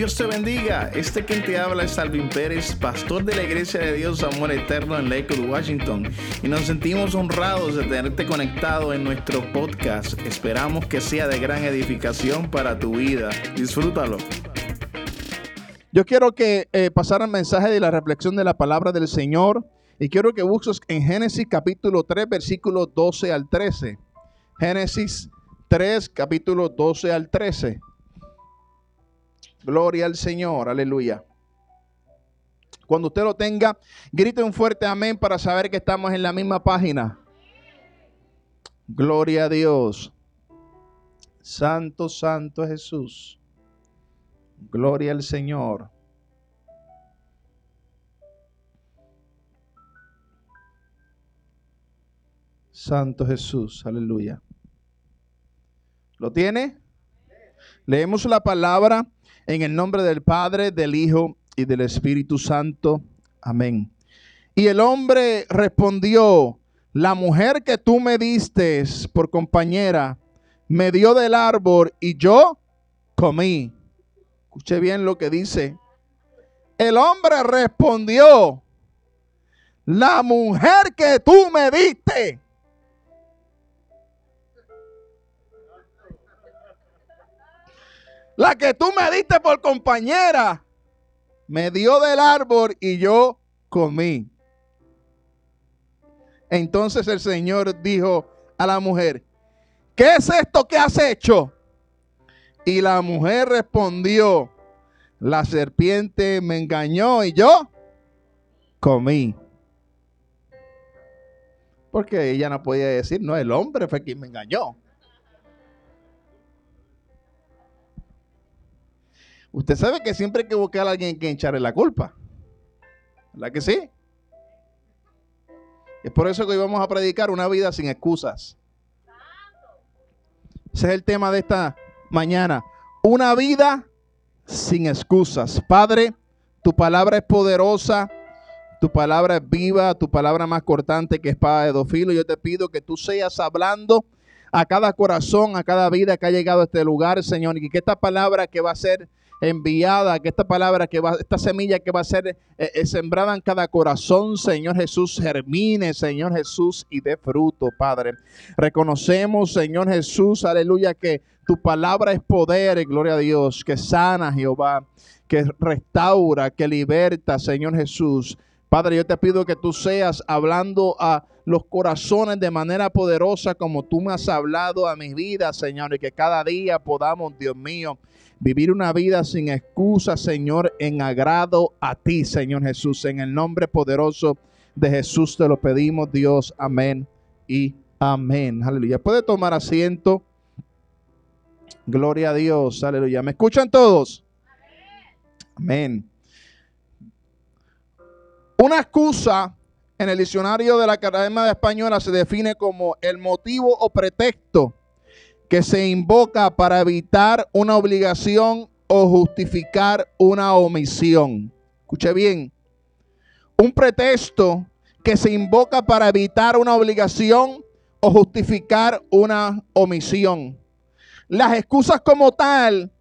Dios te bendiga. Este quien te habla es Alvin Pérez, pastor de la Iglesia de Dios Amor Eterno en Lakewood, Washington. Y nos sentimos honrados de tenerte conectado en nuestro podcast. Esperamos que sea de gran edificación para tu vida. Disfrútalo. Yo quiero que eh, pasara el mensaje de la reflexión de la palabra del Señor. Y quiero que busques en Génesis capítulo 3, versículos 12 al 13. Génesis 3, capítulo 12 al 13. Gloria al Señor, aleluya. Cuando usted lo tenga, grite un fuerte amén para saber que estamos en la misma página. Gloria a Dios. Santo, santo Jesús. Gloria al Señor. Santo Jesús, aleluya. ¿Lo tiene? Leemos la palabra en el nombre del Padre, del Hijo y del Espíritu Santo. Amén. Y el hombre respondió, la mujer que tú me diste por compañera, me dio del árbol y yo comí. Escuche bien lo que dice. El hombre respondió, la mujer que tú me diste La que tú me diste por compañera, me dio del árbol y yo comí. Entonces el Señor dijo a la mujer, ¿qué es esto que has hecho? Y la mujer respondió, la serpiente me engañó y yo comí. Porque ella no podía decir, no, el hombre fue quien me engañó. Usted sabe que siempre hay que buscar a alguien que echarle la culpa. ¿Verdad que sí? Es por eso que hoy vamos a predicar una vida sin excusas. Ese es el tema de esta mañana. Una vida sin excusas. Padre, tu palabra es poderosa. Tu palabra es viva, tu palabra más cortante que espada de dos filos. Yo te pido que tú seas hablando a cada corazón, a cada vida que ha llegado a este lugar, Señor, y que esta palabra que va a ser enviada, que esta palabra que va, esta semilla que va a ser eh, eh, sembrada en cada corazón, Señor Jesús, germine, Señor Jesús, y dé fruto, Padre. Reconocemos, Señor Jesús, aleluya, que tu palabra es poder, gloria a Dios, que sana, Jehová, que restaura, que liberta, Señor Jesús. Padre, yo te pido que tú seas hablando a los corazones de manera poderosa como tú me has hablado a mi vida, Señor, y que cada día podamos, Dios mío, vivir una vida sin excusa, Señor, en agrado a ti, Señor Jesús. En el nombre poderoso de Jesús te lo pedimos, Dios. Amén y amén. Aleluya. Puede tomar asiento. Gloria a Dios. Aleluya. ¿Me escuchan todos? Amén. Una excusa en el diccionario de la Academia Española se define como el motivo o pretexto que se invoca para evitar una obligación o justificar una omisión. Escuche bien, un pretexto que se invoca para evitar una obligación o justificar una omisión. Las excusas como tal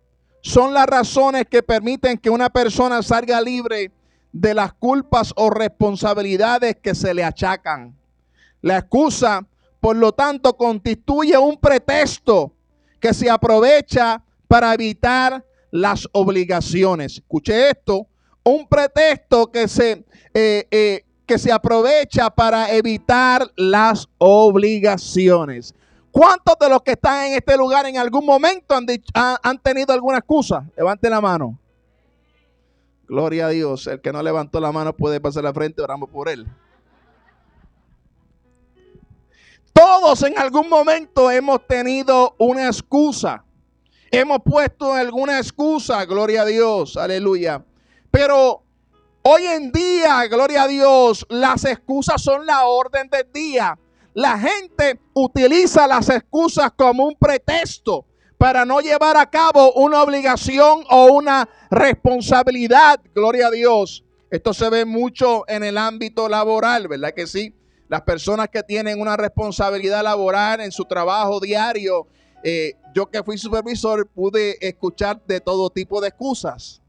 son las razones que permiten que una persona salga libre de las culpas o responsabilidades que se le achacan. La excusa por lo tanto, constituye un pretexto que se aprovecha para evitar las obligaciones. Escuche esto, un pretexto que se, eh, eh, que se aprovecha para evitar las obligaciones. ¿Cuántos de los que están en este lugar en algún momento han, han tenido alguna excusa? Levante la mano. Gloria a Dios. El que no levantó la mano puede pasar la frente, oramos por él. Todos en algún momento hemos tenido una excusa. Hemos puesto alguna excusa, gloria a Dios, aleluya. Pero hoy en día, gloria a Dios, las excusas son la orden del día. La gente utiliza las excusas como un pretexto para no llevar a cabo una obligación o una responsabilidad, gloria a Dios. Esto se ve mucho en el ámbito laboral, ¿verdad que sí? Las personas que tienen una responsabilidad laboral en su trabajo diario. Eh, yo que fui supervisor pude escuchar de todo tipo de excusas.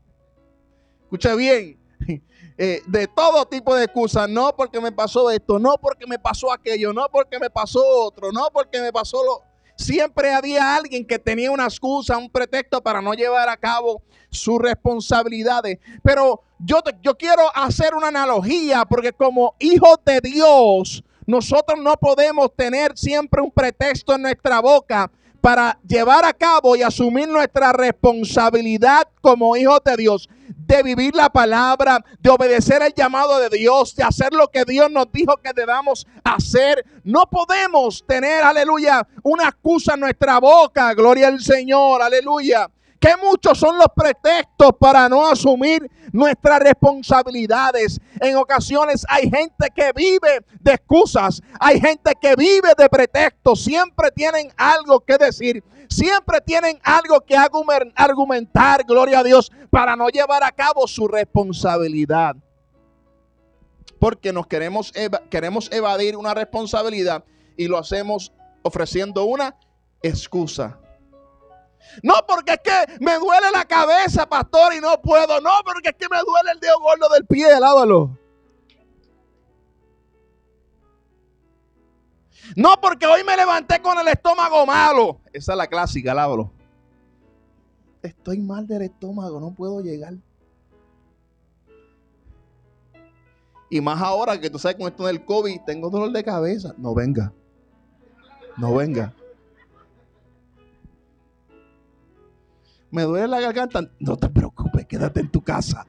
Escucha bien. Eh, de todo tipo de excusas, no porque me pasó esto, no porque me pasó aquello, no porque me pasó otro, no porque me pasó lo... Siempre había alguien que tenía una excusa, un pretexto para no llevar a cabo sus responsabilidades. Pero yo, yo quiero hacer una analogía porque como hijos de Dios, nosotros no podemos tener siempre un pretexto en nuestra boca para llevar a cabo y asumir nuestra responsabilidad como hijos de Dios, de vivir la palabra, de obedecer el llamado de Dios, de hacer lo que Dios nos dijo que debamos hacer. No podemos tener, aleluya, una excusa en nuestra boca, gloria al Señor, aleluya que muchos son los pretextos para no asumir nuestras responsabilidades. En ocasiones hay gente que vive de excusas, hay gente que vive de pretextos, siempre tienen algo que decir, siempre tienen algo que argumentar, gloria a Dios, para no llevar a cabo su responsabilidad. Porque nos queremos, queremos evadir una responsabilidad y lo hacemos ofreciendo una excusa. No porque es que me duele la cabeza, pastor, y no puedo. No porque es que me duele el dedo gordo del pie, lávalo. No porque hoy me levanté con el estómago malo. Esa es la clásica, lávalo. Estoy mal del estómago, no puedo llegar. Y más ahora que tú sabes con esto del COVID, tengo dolor de cabeza. No venga. No venga. Me duele la garganta. No te preocupes, quédate en tu casa.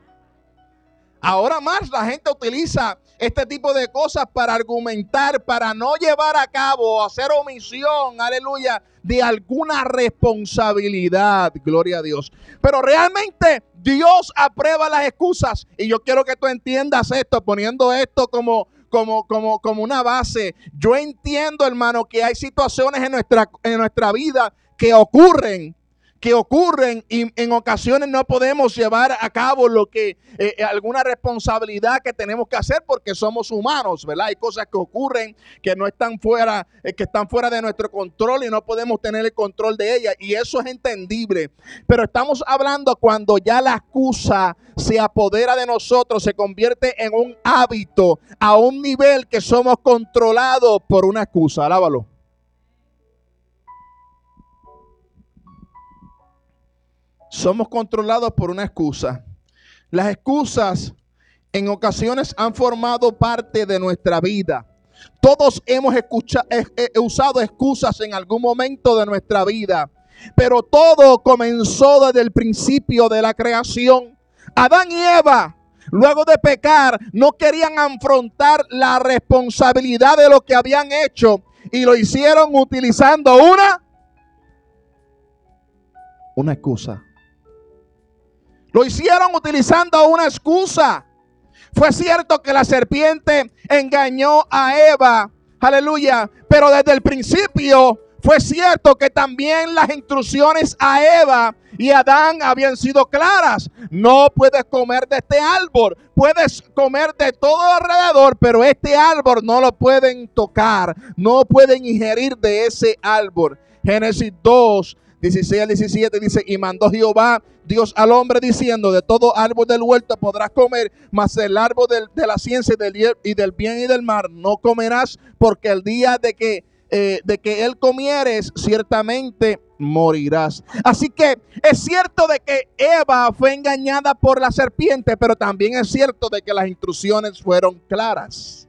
Ahora más la gente utiliza este tipo de cosas para argumentar, para no llevar a cabo, hacer omisión, aleluya, de alguna responsabilidad, gloria a Dios. Pero realmente Dios aprueba las excusas y yo quiero que tú entiendas esto, poniendo esto como, como, como, como una base. Yo entiendo, hermano, que hay situaciones en nuestra, en nuestra vida que ocurren que ocurren y en ocasiones no podemos llevar a cabo lo que eh, eh, alguna responsabilidad que tenemos que hacer porque somos humanos, ¿verdad? Hay cosas que ocurren que no están fuera, eh, que están fuera de nuestro control y no podemos tener el control de ellas y eso es entendible. Pero estamos hablando cuando ya la excusa se apodera de nosotros, se convierte en un hábito a un nivel que somos controlados por una excusa. Alábalo. Somos controlados por una excusa. Las excusas en ocasiones han formado parte de nuestra vida. Todos hemos usado excusas en algún momento de nuestra vida, pero todo comenzó desde el principio de la creación. Adán y Eva, luego de pecar, no querían afrontar la responsabilidad de lo que habían hecho y lo hicieron utilizando una una excusa. Lo hicieron utilizando una excusa. Fue cierto que la serpiente engañó a Eva. Aleluya. Pero desde el principio fue cierto que también las instrucciones a Eva y Adán habían sido claras. No puedes comer de este árbol. Puedes comer de todo alrededor, pero este árbol no lo pueden tocar. No pueden ingerir de ese árbol. Génesis 2, 16 al 17 dice, y mandó Jehová Dios al hombre diciendo, de todo árbol del huerto podrás comer, mas el árbol de la ciencia y del, y del bien y del mar no comerás, porque el día de que, eh, de que él comieres, ciertamente morirás. Así que es cierto de que Eva fue engañada por la serpiente, pero también es cierto de que las instrucciones fueron claras.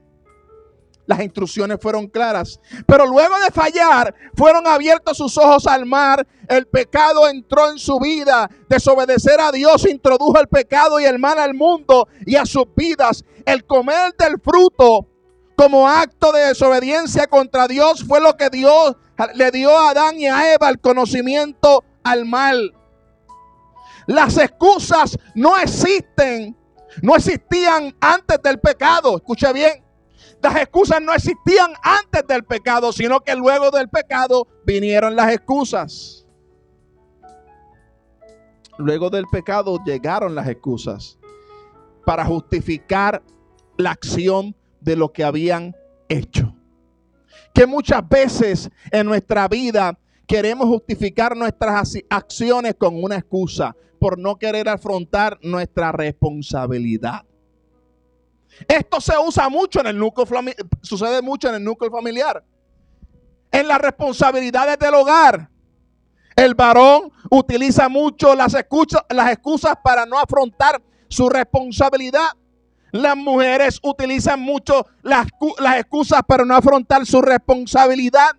Las instrucciones fueron claras. Pero luego de fallar, fueron abiertos sus ojos al mar. El pecado entró en su vida. Desobedecer a Dios introdujo el pecado y el mal al mundo y a sus vidas. El comer del fruto como acto de desobediencia contra Dios fue lo que Dios le dio a Adán y a Eva el conocimiento al mal. Las excusas no existen, no existían antes del pecado. Escuche bien. Las excusas no existían antes del pecado, sino que luego del pecado vinieron las excusas. Luego del pecado llegaron las excusas para justificar la acción de lo que habían hecho. Que muchas veces en nuestra vida queremos justificar nuestras acciones con una excusa. por no querer afrontar nuestra responsabilidad. Esto se usa mucho en el núcleo sucede mucho en el núcleo familiar. En las responsabilidades del hogar. El varón utiliza mucho las excusas, las excusas para no afrontar su responsabilidad. Las mujeres utilizan mucho las, las excusas para no afrontar su responsabilidad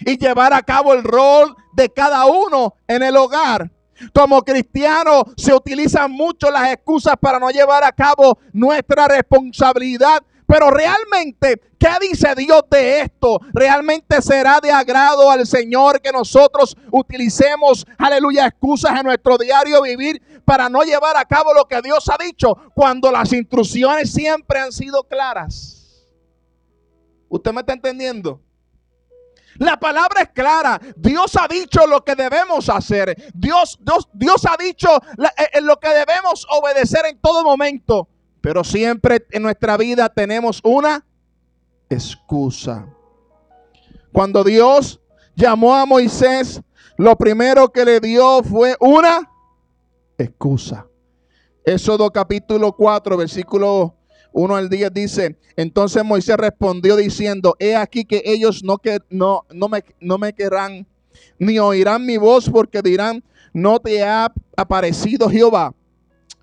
y llevar a cabo el rol de cada uno en el hogar. Como cristianos se utilizan mucho las excusas para no llevar a cabo nuestra responsabilidad. Pero realmente, ¿qué dice Dios de esto? ¿Realmente será de agrado al Señor que nosotros utilicemos, aleluya, excusas en nuestro diario vivir para no llevar a cabo lo que Dios ha dicho cuando las instrucciones siempre han sido claras? ¿Usted me está entendiendo? La palabra es clara. Dios ha dicho lo que debemos hacer. Dios, Dios, Dios ha dicho eh, eh, lo que debemos obedecer en todo momento. Pero siempre en nuestra vida tenemos una excusa. Cuando Dios llamó a Moisés, lo primero que le dio fue una excusa. Éxodo capítulo 4, versículo 1 al 10 dice, entonces Moisés respondió diciendo, he aquí que ellos no, que, no, no, me, no me querrán ni oirán mi voz porque dirán, no te ha aparecido Jehová.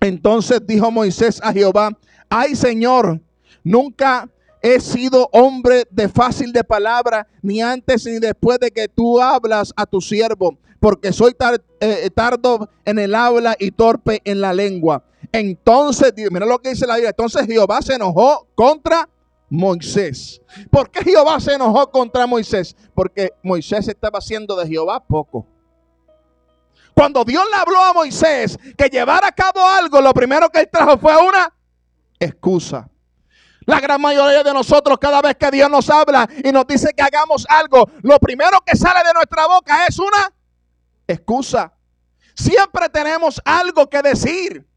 Entonces dijo Moisés a Jehová, ay Señor, nunca he sido hombre de fácil de palabra, ni antes ni después de que tú hablas a tu siervo, porque soy eh, tardo en el habla y torpe en la lengua. Entonces, mira lo que dice la Biblia. Entonces Jehová se enojó contra Moisés. ¿Por qué Jehová se enojó contra Moisés? Porque Moisés estaba haciendo de Jehová poco. Cuando Dios le habló a Moisés que llevara a cabo algo, lo primero que él trajo fue una excusa. La gran mayoría de nosotros, cada vez que Dios nos habla y nos dice que hagamos algo, lo primero que sale de nuestra boca es una excusa. Siempre tenemos algo que decir.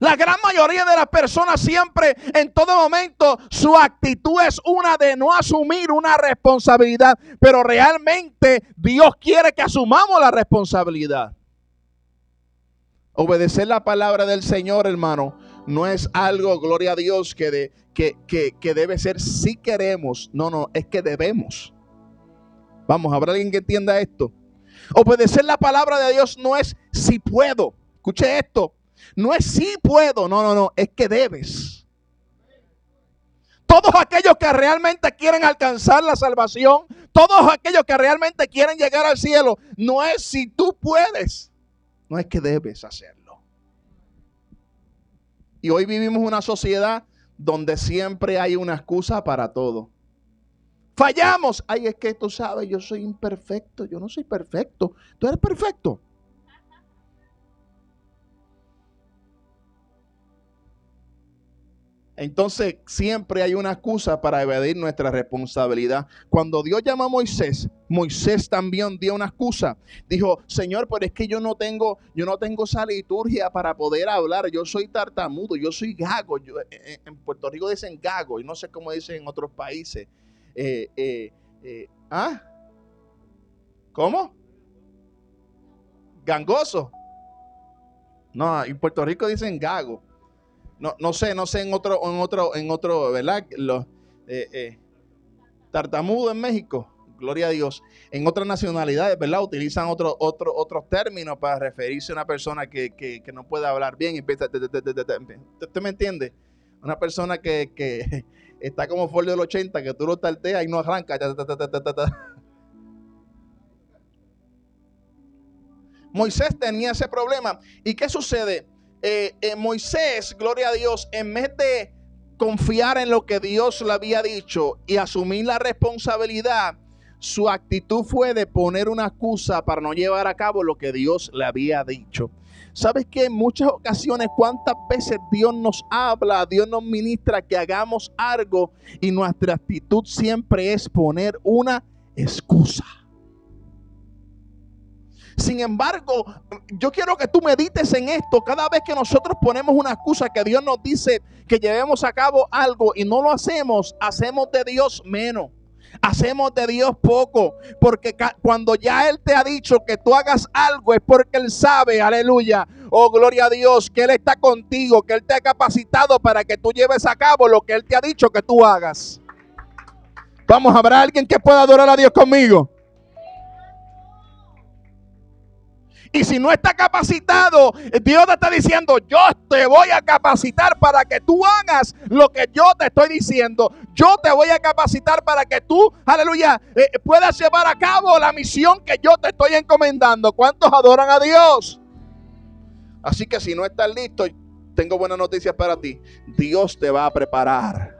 La gran mayoría de las personas siempre, en todo momento, su actitud es una de no asumir una responsabilidad. Pero realmente Dios quiere que asumamos la responsabilidad. Obedecer la palabra del Señor, hermano, no es algo, gloria a Dios, que, de, que, que debe ser si queremos. No, no, es que debemos. Vamos, ¿habrá alguien que entienda esto? Obedecer la palabra de Dios no es si puedo. Escuche esto. No es si puedo, no, no, no, es que debes. Todos aquellos que realmente quieren alcanzar la salvación, todos aquellos que realmente quieren llegar al cielo, no es si tú puedes, no es que debes hacerlo. Y hoy vivimos una sociedad donde siempre hay una excusa para todo. Fallamos. Ay, es que tú sabes, yo soy imperfecto. Yo no soy perfecto. Tú eres perfecto. Entonces siempre hay una excusa para evadir nuestra responsabilidad. Cuando Dios llama a Moisés, Moisés también dio una excusa. Dijo, Señor, pero es que yo no tengo, yo no tengo esa liturgia para poder hablar. Yo soy tartamudo, yo soy gago. Eh, eh, en Puerto Rico dicen gago y no sé cómo dicen en otros países. Eh, ¿Ah? ¿Cómo? Gangoso. No, en Puerto Rico dicen gago no, no sé, no sé en otro, en otro, en otro, ¿verdad? Los, eh, eh, tartamudo en México, gloria a Dios. En otras nacionalidades, ¿verdad? Utilizan otro, otro, otros términos para referirse a una persona que, que, no puede hablar bien. ¿Usted me entiende? Una persona que, que está como folio del 80, que tú lo tarteas y no arranca. Moisés tenía ese problema. ¿Y qué sucede? Eh, eh, Moisés, gloria a Dios, en vez de confiar en lo que Dios le había dicho y asumir la responsabilidad, su actitud fue de poner una excusa para no llevar a cabo lo que Dios le había dicho. ¿Sabes que en muchas ocasiones cuántas veces Dios nos habla, Dios nos ministra que hagamos algo y nuestra actitud siempre es poner una excusa? Sin embargo, yo quiero que tú medites en esto. Cada vez que nosotros ponemos una excusa que Dios nos dice que llevemos a cabo algo y no lo hacemos, hacemos de Dios menos. hacemos de Dios poco, porque cuando ya Él te ha dicho que tú hagas algo es porque Él sabe, aleluya, oh gloria a Dios, que Él está contigo, que Él te ha capacitado para que tú lleves a cabo lo que Él te ha dicho que tú hagas. Vamos, ¿habrá alguien que pueda adorar a Dios conmigo? Y si no está capacitado, Dios te está diciendo, yo te voy a capacitar para que tú hagas lo que yo te estoy diciendo. Yo te voy a capacitar para que tú, aleluya, eh, puedas llevar a cabo la misión que yo te estoy encomendando. ¿Cuántos adoran a Dios? Así que si no estás listo, tengo buenas noticias para ti. Dios te va a preparar.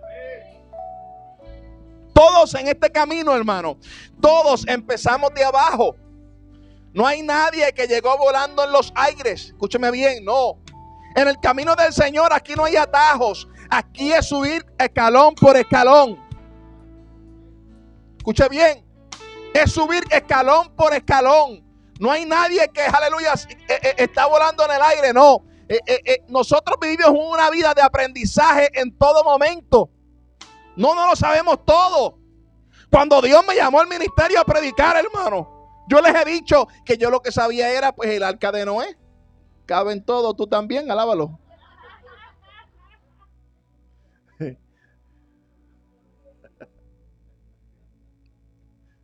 Todos en este camino, hermano, todos empezamos de abajo. No hay nadie que llegó volando en los aires. Escúcheme bien, no. En el camino del Señor aquí no hay atajos. Aquí es subir escalón por escalón. Escuche bien. Es subir escalón por escalón. No hay nadie que, aleluya, eh, eh, está volando en el aire. No. Eh, nosotros vivimos una vida de aprendizaje en todo momento. No, no lo sabemos todo. Cuando Dios me llamó al ministerio a predicar, hermano. Yo les he dicho que yo lo que sabía era pues el arca de Noé. Cabe en todo, tú también, alábalo. ¿Se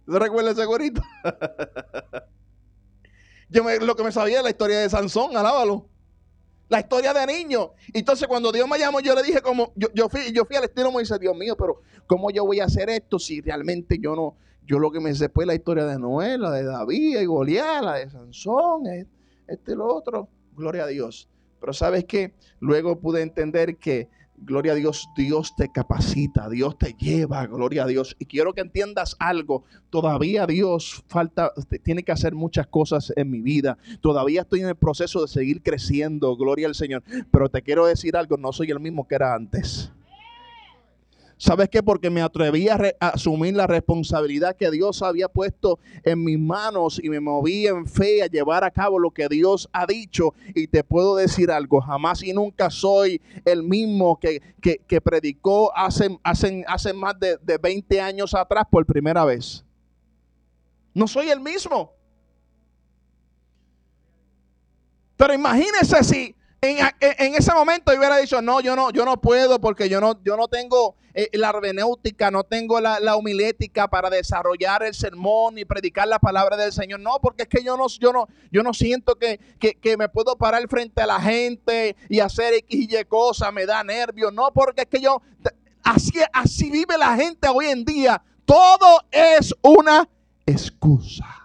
recuerda ese gorito? yo lo que me sabía es la historia de Sansón, alábalo. La historia de niño. Entonces, cuando Dios me llamó, yo le dije como, yo, yo fui, yo fui al estilo Moisés, Dios mío, pero ¿cómo yo voy a hacer esto si realmente yo no, yo lo que me sé pues la historia de Noé, la de David y Goliat, la de Sansón, e, este y lo otro. Gloria a Dios. Pero sabes que luego pude entender que, gloria a Dios, Dios te capacita, Dios te lleva, gloria a Dios. Y quiero que entiendas algo. Todavía Dios falta, tiene que hacer muchas cosas en mi vida. Todavía estoy en el proceso de seguir creciendo, gloria al Señor. Pero te quiero decir algo, no soy el mismo que era antes. ¿Sabes qué? Porque me atreví a, asumir la responsabilidad que Dios había puesto en mis manos y me moví en fe a llevar a cabo lo que Dios ha dicho. Y te puedo decir algo, jamás y nunca soy el mismo que, que, predicó hace, hace, hace más de, de 20 años atrás por primera vez. No soy el mismo. Pero imagínese si en, ese momento hubiera dicho, no, yo no, yo no puedo porque yo no, yo no tengo eh, la hermenéutica, no tengo la, la, homilética para desarrollar el sermón y predicar la palabra del Señor. No, porque es que yo no, yo no, yo no siento que, que, me puedo parar frente a la gente y hacer X y Y cosas, me da nervios. No, porque es que yo, así, así vive la gente hoy en día. Todo es una excusa.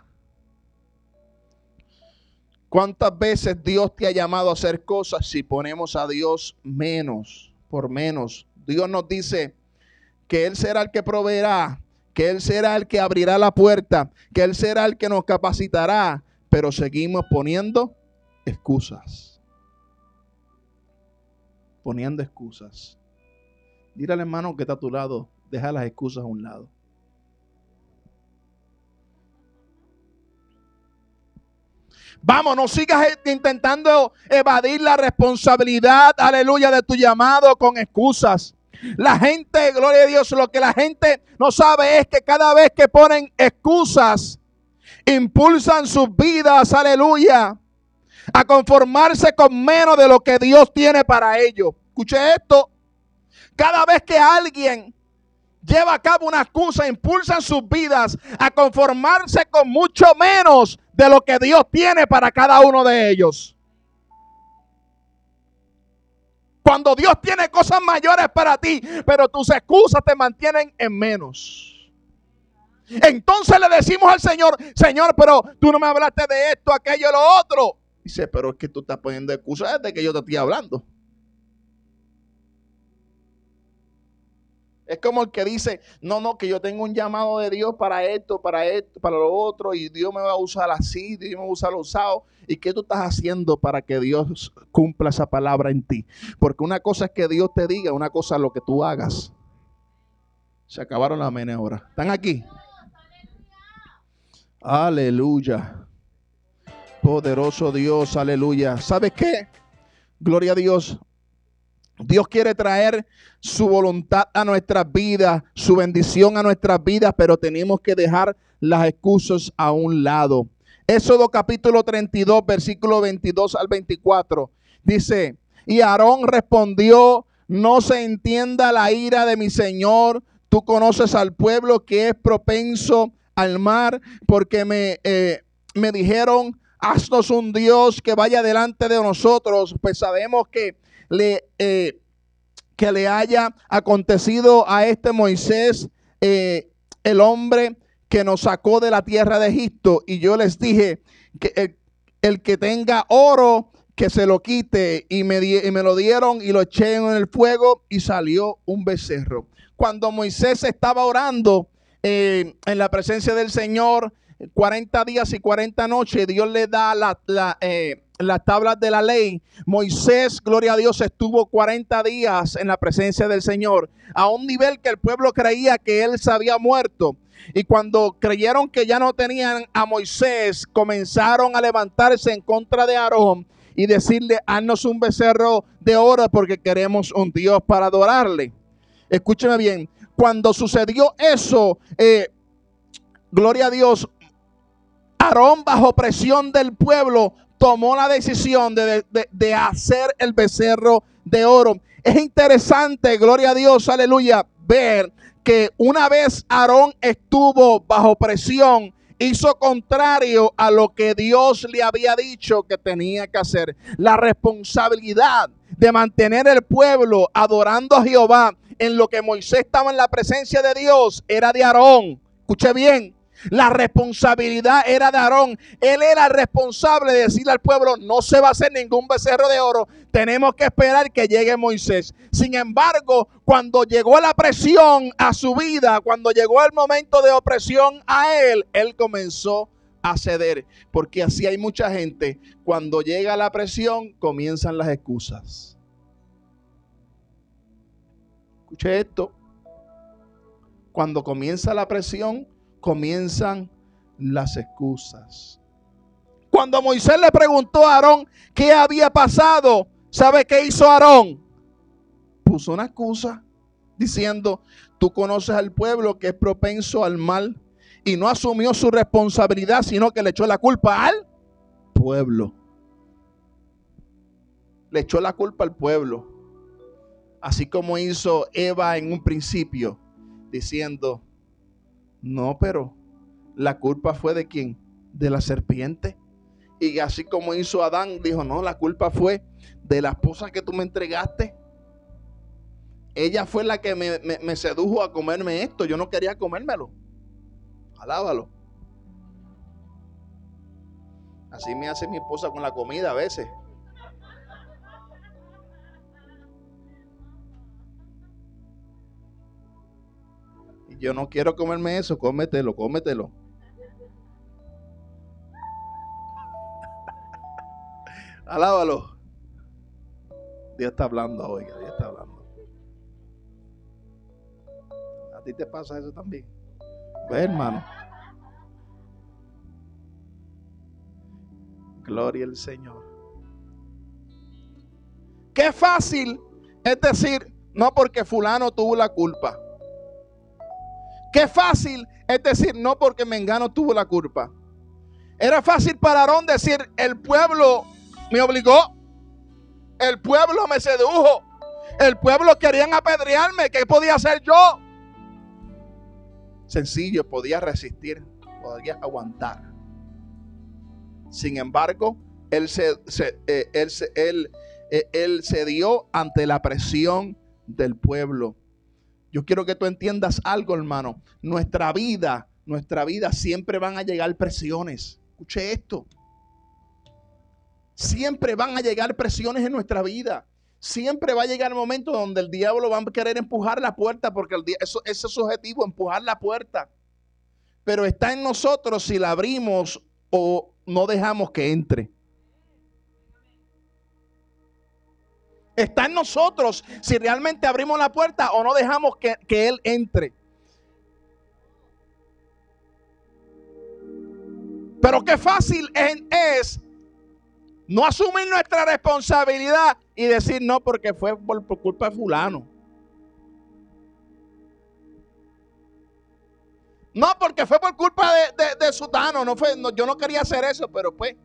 ¿Cuántas veces Dios te ha llamado a hacer cosas si ponemos a Dios menos, por menos? Dios nos dice que Él será el que proveerá, que Él será el que abrirá la puerta, que Él será el que nos capacitará, pero seguimos poniendo excusas. Poniendo excusas. Dile al hermano que está a tu lado, deja las excusas a un lado. Vamos, no sigas intentando evadir la responsabilidad, aleluya, de tu llamado con excusas. La gente, gloria a Dios, lo que la gente no sabe es que cada vez que ponen excusas, impulsan sus vidas, aleluya, a conformarse con menos de lo que Dios tiene para ellos. Escuche esto. Cada vez que alguien lleva a cabo una excusa, impulsan sus vidas a conformarse con mucho menos de lo que Dios tiene para cada uno de ellos. Cuando Dios tiene cosas mayores para ti, pero tus excusas te mantienen en menos. Entonces le decimos al Señor, Señor, pero tú no me hablaste de esto, aquello, lo otro. Dice, pero es que tú estás poniendo excusas de que yo te estoy hablando. Es como el que dice, no, no, que yo tengo un llamado de Dios para esto, para esto, para lo otro, y Dios me va a usar así, Dios me va a usar usado. ¿Y qué tú estás haciendo para que Dios cumpla esa palabra en ti? Porque una cosa es que Dios te diga, una cosa es lo que tú hagas. Se acabaron las menes ahora. ¿Están aquí? Aleluya. Poderoso Dios, aleluya. ¿Sabes qué? Gloria a Dios. Dios quiere traer su voluntad a nuestras vidas, su bendición a nuestras vidas, pero tenemos que dejar las excusas a un lado. Éxodo capítulo 32, versículo 22 al 24. Dice, y Aarón respondió, no se entienda la ira de mi Señor. Tú conoces al pueblo que es propenso al mar, porque me, eh, me dijeron, haznos un Dios que vaya delante de nosotros, pues sabemos que eh, que le haya acontecido a este Moisés, eh, el hombre que nos sacó de la tierra de Egipto. Y yo les dije que el, que tenga oro, que se lo quite. Y me, y me lo dieron y lo eché en el fuego y salió un becerro. Cuando Moisés estaba orando eh, en la presencia del Señor, 40 días y 40 noches, Dios le da la, eh, las tablas de la ley. Moisés, gloria a Dios, estuvo 40 días en la presencia del Señor, a un nivel que el pueblo creía que él se había muerto. Y cuando creyeron que ya no tenían a Moisés, comenzaron a levantarse en contra de Aarón y decirle, haznos un becerro de oro porque queremos un Dios para adorarle. Escúcheme bien, cuando sucedió eso, eh, gloria a Dios, Aarón bajo presión del pueblo tomó la decisión de, de, de, hacer el becerro de oro. Es interesante, gloria a Dios, aleluya, ver que una vez Aarón estuvo bajo presión, hizo contrario a lo que Dios le había dicho que tenía que hacer. La responsabilidad de mantener el pueblo adorando a Jehová en lo que Moisés estaba en la presencia de Dios era de Aarón. Escuche bien, la responsabilidad era de Aarón. Él era responsable de decirle al pueblo, no se va a hacer ningún becerro de oro. Tenemos que esperar que llegue Moisés. Sin embargo, cuando llegó la presión a su vida, cuando llegó el momento de opresión a él, él comenzó a ceder. Porque así hay mucha gente. Cuando llega la presión, comienzan las excusas. Escuche esto. Cuando comienza la presión, comienzan las excusas. Cuando Moisés le preguntó a Aarón qué había pasado, ¿sabe qué hizo Aarón? Puso una excusa diciendo, tú conoces al pueblo que es propenso al mal y no asumió su responsabilidad, sino que le echó la culpa al pueblo. Le echó la culpa al pueblo. Así como hizo Eva en un principio, diciendo, no, pero la culpa fue de quién? De la serpiente. Y así como hizo Adán, dijo, no, la culpa fue de la esposa que tú me entregaste. Ella fue la que me, me, me sedujo a comerme esto. Yo no quería comérmelo. Alábalo. Así me hace mi esposa con la comida a veces. Yo no quiero comerme eso, cómetelo, cómetelo. Alábalo. Dios está hablando, oiga, Dios está hablando. A ti te pasa eso también. Ve, hermano. Gloria al Señor. Qué fácil es decir, no porque fulano tuvo la culpa. Qué fácil es decir, no porque Mengano tuvo la culpa. Era fácil para Aarón decir, el pueblo me obligó, el pueblo me sedujo, el pueblo querían apedrearme, ¿qué podía hacer yo? Sencillo, podía resistir, podía aguantar. Sin embargo, él se, se, eh, él, se, eh, cedió ante la presión del pueblo. Yo quiero que tú entiendas algo, hermano. Nuestra vida, nuestra vida siempre van a llegar presiones. Escuche esto. Siempre van a llegar presiones en nuestra vida. Siempre va a llegar el momento donde el diablo va a querer empujar la puerta porque eso, ese es su objetivo, empujar la puerta. Pero está en nosotros si la abrimos o no dejamos que entre. Está en nosotros si realmente abrimos la puerta o no dejamos que, que Él entre. Pero qué fácil es, No asumir nuestra responsabilidad y decir no porque fue por, culpa de fulano. No, porque fue por culpa de, de, Sutano. No fue, yo no quería hacer eso, pero pues.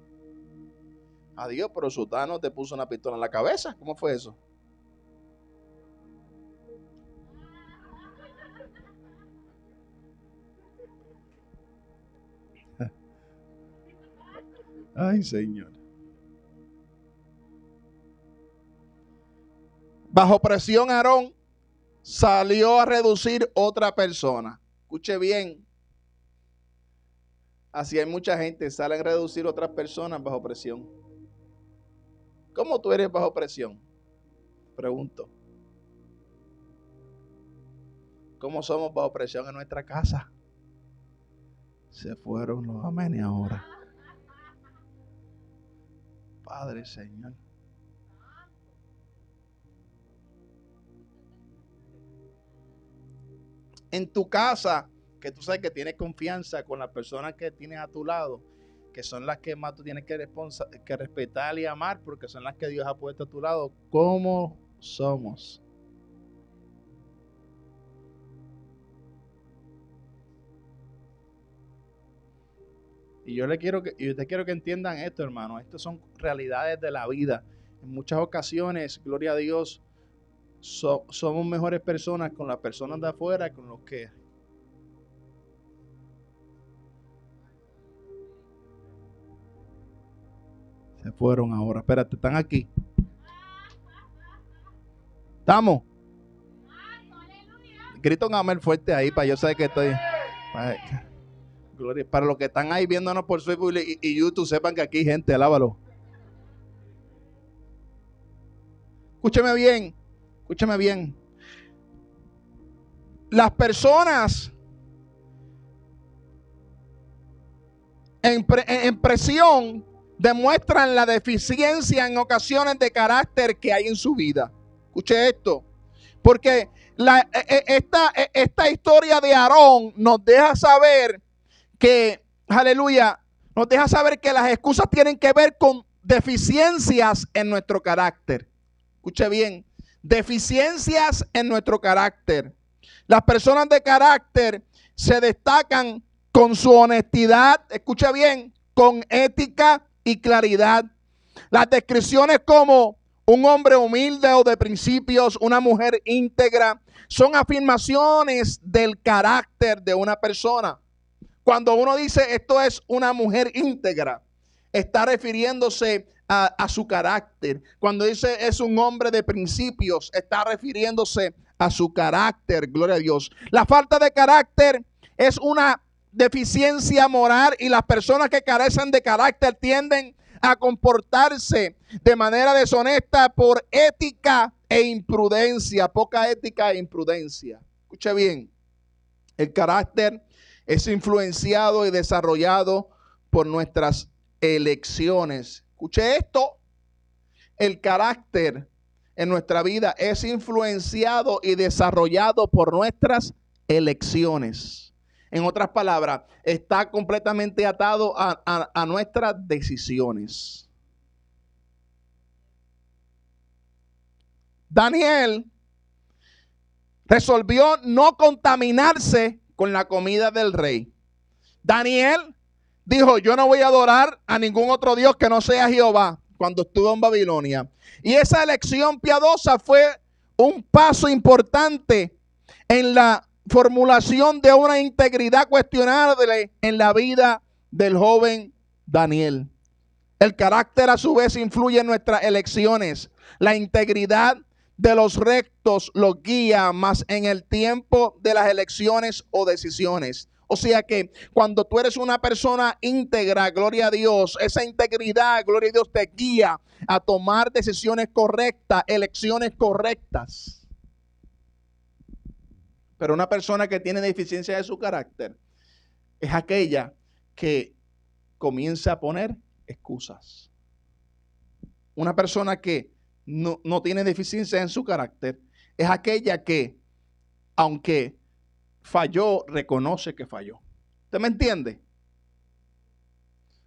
Adiós, pero Sutano te puso una pistola en la cabeza. ¿Cómo fue eso? Ay, Señor. Bajo presión, Aarón salió a reducir otra persona. Escuche bien. Así hay mucha gente, salen a reducir otras personas bajo presión. ¿Cómo tú eres bajo presión? Pregunto. ¿Cómo somos bajo presión en nuestra casa? Se fueron los amén ahora. Padre Señor. En tu casa, que tú sabes que tienes confianza con las personas que tienes a tu lado, que son las que más tú tienes que, que respetar y amar, porque son las que Dios ha puesto a tu lado, ¿cómo somos? Y yo le quiero que, y te quiero que entiendan esto, hermano. Estas son realidades de la vida. En muchas ocasiones, gloria a Dios, somos mejores personas con las personas de afuera con los que fueron ahora. Espérate, están aquí. ¿Estamos? Grito un amén fuerte ahí para yo saber que estoy. Gloria. Para los que están ahí viéndonos por Facebook y, YouTube, sepan que aquí hay gente, alábalo. Escúcheme bien, escúcheme bien. Las personas en, en presión demuestran la deficiencia en ocasiones de carácter que hay en su vida. Escuche esto. Porque e, e, esta, e, esta historia de Aarón nos deja saber que, aleluya, nos deja saber que las excusas tienen que ver con deficiencias en nuestro carácter. Escuche bien, deficiencias en nuestro carácter. Las personas de carácter se destacan con su honestidad, escucha bien, con ética y claridad. Las descripciones como un hombre humilde o de principios, una mujer íntegra, son afirmaciones del carácter de una persona. Cuando uno dice esto es una mujer íntegra, está refiriéndose a, su carácter. Cuando dice es un hombre de principios, está refiriéndose a su carácter. Gloria a Dios. La falta de carácter es una deficiencia moral y las personas que carecen de carácter tienden a comportarse de manera deshonesta por ética e imprudencia, poca ética e imprudencia. Escuche bien, el carácter es influenciado y desarrollado por nuestras elecciones. Escuche esto, el carácter en nuestra vida es influenciado y desarrollado por nuestras elecciones. En otras palabras, está completamente atado a, nuestras decisiones. Daniel resolvió no contaminarse con la comida del rey. Daniel dijo, yo no voy a adorar a ningún otro Dios que no sea Jehová cuando estuvo en Babilonia. Y esa elección piadosa fue un paso importante en la formulación de una integridad cuestionable en la vida del joven Daniel. El carácter a su vez influye en nuestras elecciones. La integridad de los rectos los guía más en el tiempo de las elecciones o decisiones. O sea que cuando tú eres una persona íntegra, gloria a Dios, esa integridad, gloria a Dios, te guía a tomar decisiones correctas, elecciones correctas. Pero una persona que tiene deficiencia de su carácter es aquella que comienza a poner excusas. Una persona que no, tiene deficiencia en su carácter es aquella que, aunque falló, reconoce que falló. ¿Usted me entiende?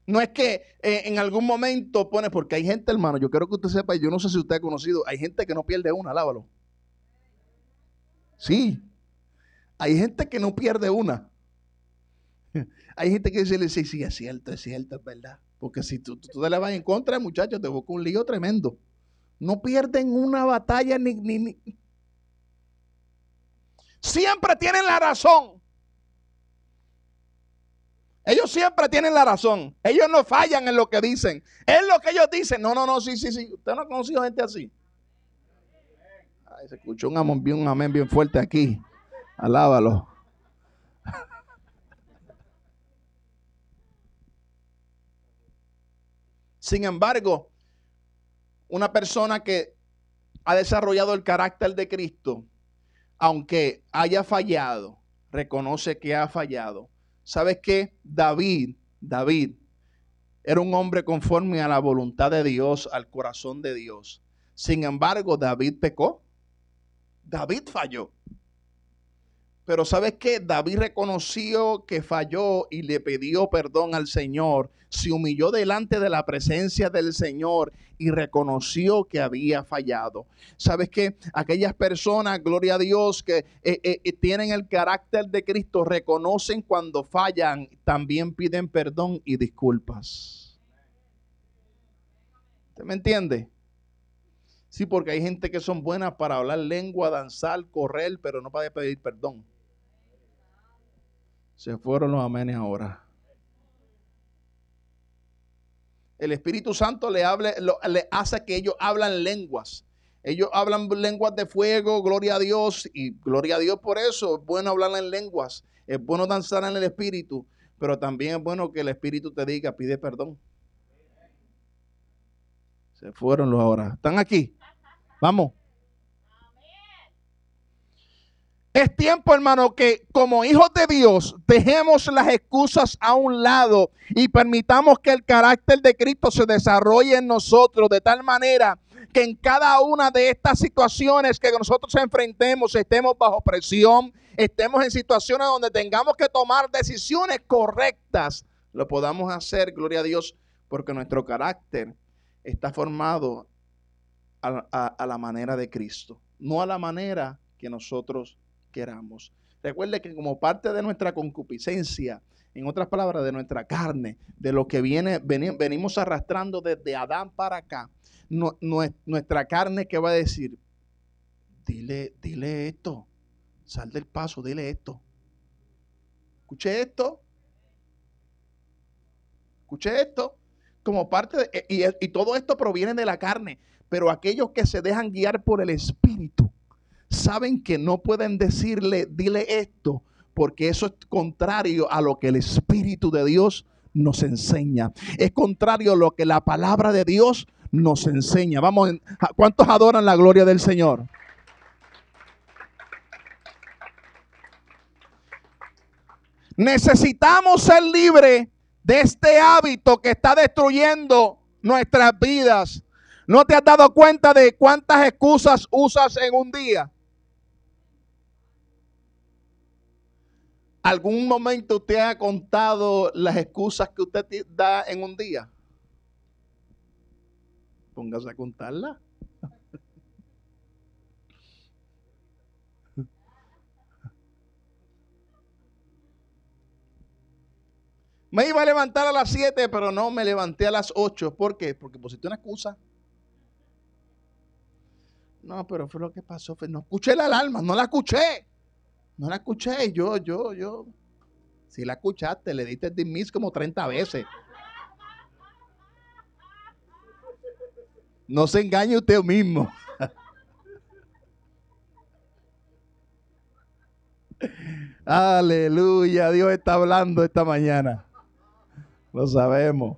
No es que eh, en algún momento pone, porque hay gente, hermano, yo quiero que usted sepa, yo no sé si usted ha conocido, hay gente que no pierde una, alábalo. Sí, hay gente que no pierde una. Hay gente que dice, sí, es cierto, es cierto, es verdad. Porque si tú, tú, te le vas en contra, muchachos, te busca un lío tremendo. No pierden una batalla ni, ni, ni. Siempre tienen la razón. Ellos siempre tienen la razón. Ellos no fallan en lo que dicen. Es lo que ellos dicen. No, no, no, sí, sí, sí. Usted no ha conocido gente así. Ay, se escuchó un amén, un amén bien fuerte aquí. Alábalo. Sin embargo, una persona que ha desarrollado el carácter de Cristo, aunque haya fallado, reconoce que ha fallado. ¿Sabes qué? David, David, era un hombre conforme a la voluntad de Dios, al corazón de Dios. Sin embargo, David pecó. David falló. Pero ¿sabes qué? David reconoció que falló y le pidió perdón al Señor. Se humilló delante de la presencia del Señor y reconoció que había fallado. ¿Sabes qué? Aquellas personas, gloria a Dios, que eh, eh, eh, tienen el carácter de Cristo, reconocen cuando fallan, también piden perdón y disculpas. ¿Usted me entiende? Sí, porque hay gente que son buenas para hablar lengua, danzar, correr, pero no para pedir perdón. Se fueron los amenes ahora. El Espíritu Santo le, hace que ellos hablan lenguas. Ellos hablan lenguas de fuego, gloria a Dios, y gloria a Dios por eso. Es bueno hablar en lenguas, es bueno danzar en el Espíritu, pero también es bueno que el Espíritu te diga, pide perdón. Se fueron los ahora. ¿Están aquí? Vamos. Es tiempo, hermano, que como hijos de Dios dejemos las excusas a un lado y permitamos que el carácter de Cristo se desarrolle en nosotros de tal manera que en cada una de estas situaciones que nosotros enfrentemos, estemos bajo presión, estemos en situaciones donde tengamos que tomar decisiones correctas, lo podamos hacer, gloria a Dios, porque nuestro carácter está formado a, la manera de Cristo, no a la manera que nosotros queramos. Recuerde que como parte de nuestra concupiscencia, en otras palabras, de nuestra carne, de lo que viene, venimos arrastrando desde Adán para acá, nuestra carne que va a decir, dile, dile esto, sal del paso, dile esto. Escuche esto. Escuche esto. Como parte y, y todo esto proviene de la carne, pero aquellos que se dejan guiar por el Espíritu, saben que no pueden decirle, dile esto, porque eso es contrario a lo que el Espíritu de Dios nos enseña. Es contrario a lo que la palabra de Dios nos enseña. Vamos, ¿cuántos adoran la gloria del Señor? Necesitamos ser libres de este hábito que está destruyendo nuestras vidas. ¿No te has dado cuenta de cuántas excusas usas en un día? ¿Algún momento usted ha contado las excusas que usted da en un día? Póngase a contarla. Me iba a levantar a las 7, pero no, me levanté a las 8. ¿Por qué? Porque pusiste una excusa. No, pero fue lo que pasó. no escuché la alarma, no la escuché. No la escuché, yo, yo, yo. Si la escuchaste, le diste dismiss como 30 veces. No se engañe usted mismo. Aleluya, Dios está hablando esta mañana. Lo sabemos.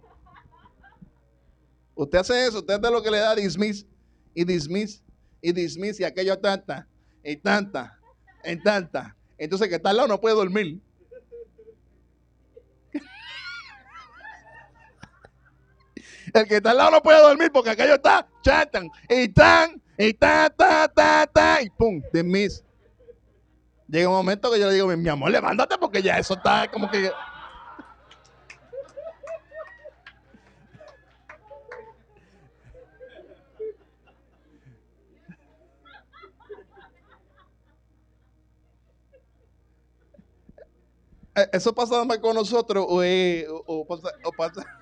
Usted hace eso, usted es de lo que le da dismiss y dismiss y dismiss y aquello tanta y tanta en tanta. Entonces que está al lado no puede dormir. El que está al lado no puede dormir porque aquello está chatan y tan y ta ta ta ta y pum, de mis. Llega un momento que yo le digo, mi amor, levántate porque ya eso está como que ¿Eso pasa más con nosotros o, o, pasa, o pasa?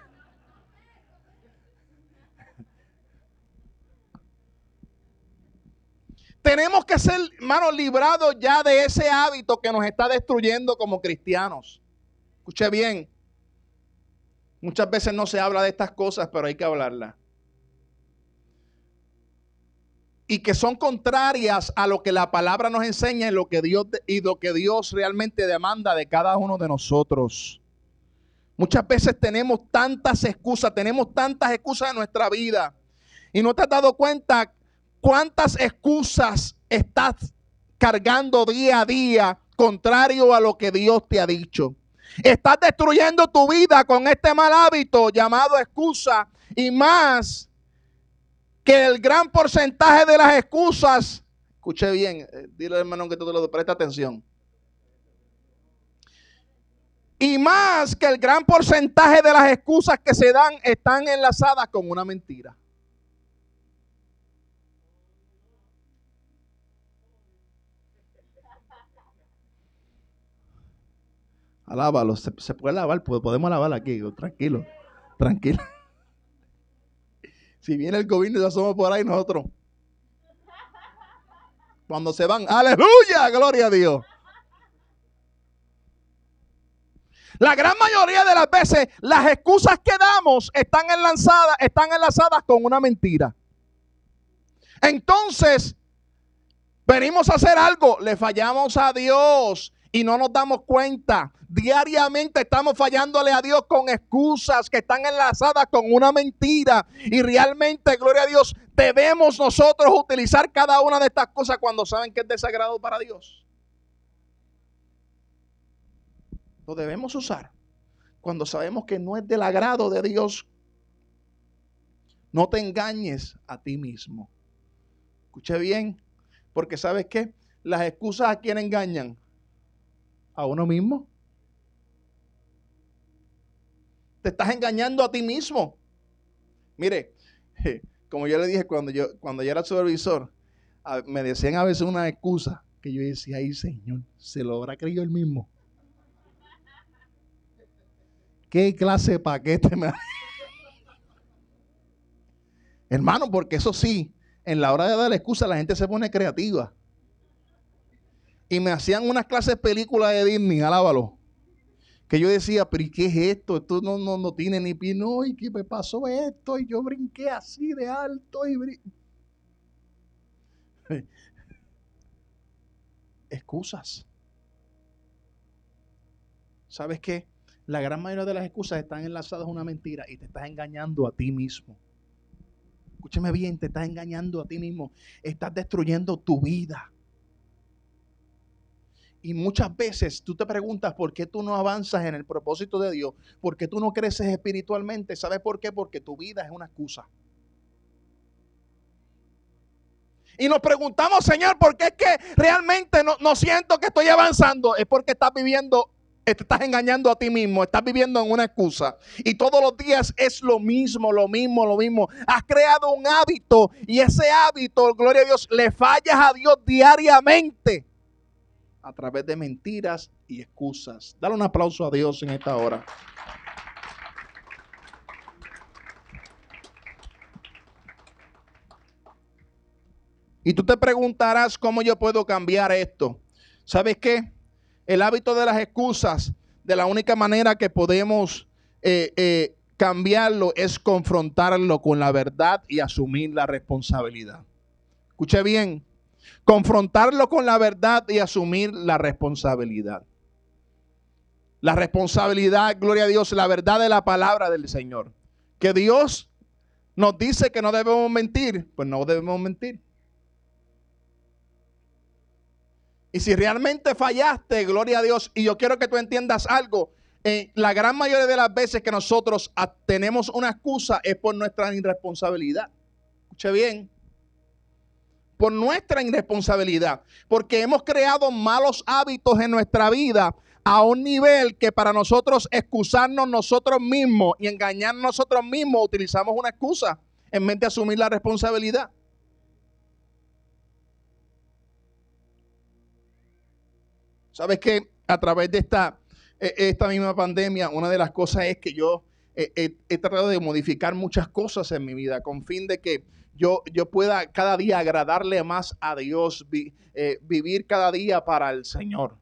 Tenemos que ser, hermanos, librados ya de ese hábito que nos está destruyendo como cristianos. Escuche bien. Muchas veces no se habla de estas cosas, pero hay que hablarlas. Y que son contrarias a lo que la palabra nos enseña y lo que Dios, y lo que Dios realmente demanda de cada uno de nosotros. Muchas veces tenemos tantas excusas, tenemos tantas excusas en nuestra vida. Y no te has dado cuenta ¿Cuántas excusas estás cargando día a día contrario a lo que Dios te ha dicho? Estás destruyendo tu vida con este mal hábito llamado excusa y más que el gran porcentaje de las excusas. Escuche bien, eh, dile al hermano que te lo presta atención. Y más que el gran porcentaje de las excusas que se dan están enlazadas con una mentira. Alábalo, se, se puede lavar, podemos lavar aquí, tranquilo, tranquilo. Si viene el gobierno, ya somos por ahí nosotros. Cuando se van, aleluya, gloria a Dios. La gran mayoría de las veces las excusas que damos están enlazadas, están enlazadas con una mentira. Entonces, venimos a hacer algo, le fallamos a Dios y no nos damos cuenta. Diariamente estamos fallándole a Dios con excusas que están enlazadas con una mentira. Y realmente, gloria a Dios, debemos nosotros utilizar cada una de estas cosas cuando saben que es desagrado para Dios. Lo debemos usar cuando sabemos que no es del agrado de Dios. No te engañes a ti mismo. Escuche bien, porque sabes que las excusas a quien engañan a uno mismo. Te estás engañando a ti mismo. Mire, como yo le dije cuando yo, cuando yo era supervisor, me decían a veces una excusa que yo decía, ay Señor, se lo habrá creído el mismo. ¿Qué clase de paquete me Hermano, porque eso sí, en la hora de dar excusa la gente se pone creativa. Y me hacían unas clases películas de Disney, alábalo. Que yo decía, pero ¿y qué es esto? Esto no, no, no tiene ni pie. No, ¿y qué me pasó esto? Y yo brinqué así de alto y Excusas. ¿Sabes qué? La gran mayoría de las excusas están enlazadas a una mentira y te estás engañando a ti mismo. Escúchame bien, te estás engañando a ti mismo. Estás destruyendo tu vida. Y muchas veces tú te preguntas por qué tú no avanzas en el propósito de Dios, por qué tú no creces espiritualmente. ¿Sabes por qué? Porque tu vida es una excusa. Y nos preguntamos, Señor, ¿por qué es que realmente no, no siento que estoy avanzando? Es porque estás viviendo, te estás engañando a ti mismo, estás viviendo en una excusa. Y todos los días es lo mismo, lo mismo, lo mismo. Has creado un hábito y ese hábito, gloria a Dios, le fallas a Dios diariamente a través de mentiras y excusas. Dale un aplauso a Dios en esta hora. Y tú te preguntarás cómo yo puedo cambiar esto. ¿Sabes qué? El hábito de las excusas, de la única manera que podemos eh, eh, cambiarlo es confrontarlo con la verdad y asumir la responsabilidad. Escuche bien, confrontarlo con la verdad y asumir la responsabilidad. La responsabilidad, gloria a Dios, la verdad de la palabra del Señor. Que Dios nos dice que no debemos mentir, pues no debemos mentir. Y si realmente fallaste, gloria a Dios, y yo quiero que tú entiendas algo, eh, la gran mayoría de las veces que nosotros tenemos una excusa es por nuestra irresponsabilidad. Escuche bien por nuestra irresponsabilidad, porque hemos creado malos hábitos en nuestra vida a un nivel que para nosotros excusarnos nosotros mismos y engañar nosotros mismos utilizamos una excusa en vez de asumir la responsabilidad. ¿Sabes que A través de esta, e, esta misma pandemia, una de las cosas es que yo he, tratado de modificar muchas cosas en mi vida con fin de que yo, yo pueda cada día agradarle más a Dios, eh, vivir cada día para el Señor.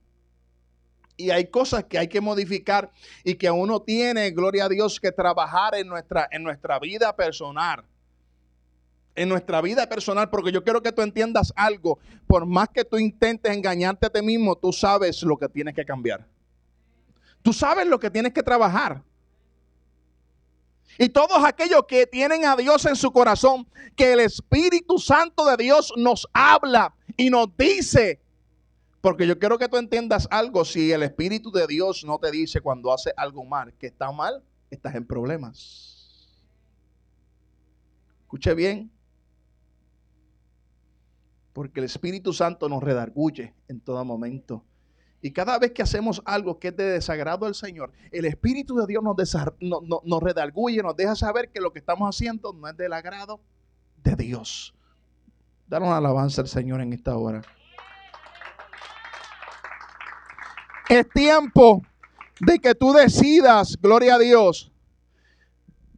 Y hay cosas que hay que modificar y que uno tiene, gloria a Dios, que trabajar en nuestra, en nuestra vida personal en nuestra vida personal, porque yo quiero que tú entiendas algo. Por más que tú intentes engañarte a ti mismo, tú sabes lo que tienes que cambiar. Tú sabes lo que tienes que trabajar. Y todos aquellos que tienen a Dios en su corazón, que el Espíritu Santo de Dios nos habla y nos dice. Porque yo quiero que tú entiendas algo. Si el Espíritu de Dios no te dice cuando hace algo mal, que está mal, estás en problemas. Escuche bien porque el Espíritu Santo nos redarguye en todo momento. Y cada vez que hacemos algo que es de desagrado al Señor, el Espíritu de Dios nos, nos redarguye, nos deja saber que lo que estamos haciendo no es del agrado de Dios. Dar una alabanza al Señor en esta hora. Es tiempo de que tú decidas, gloria a Dios,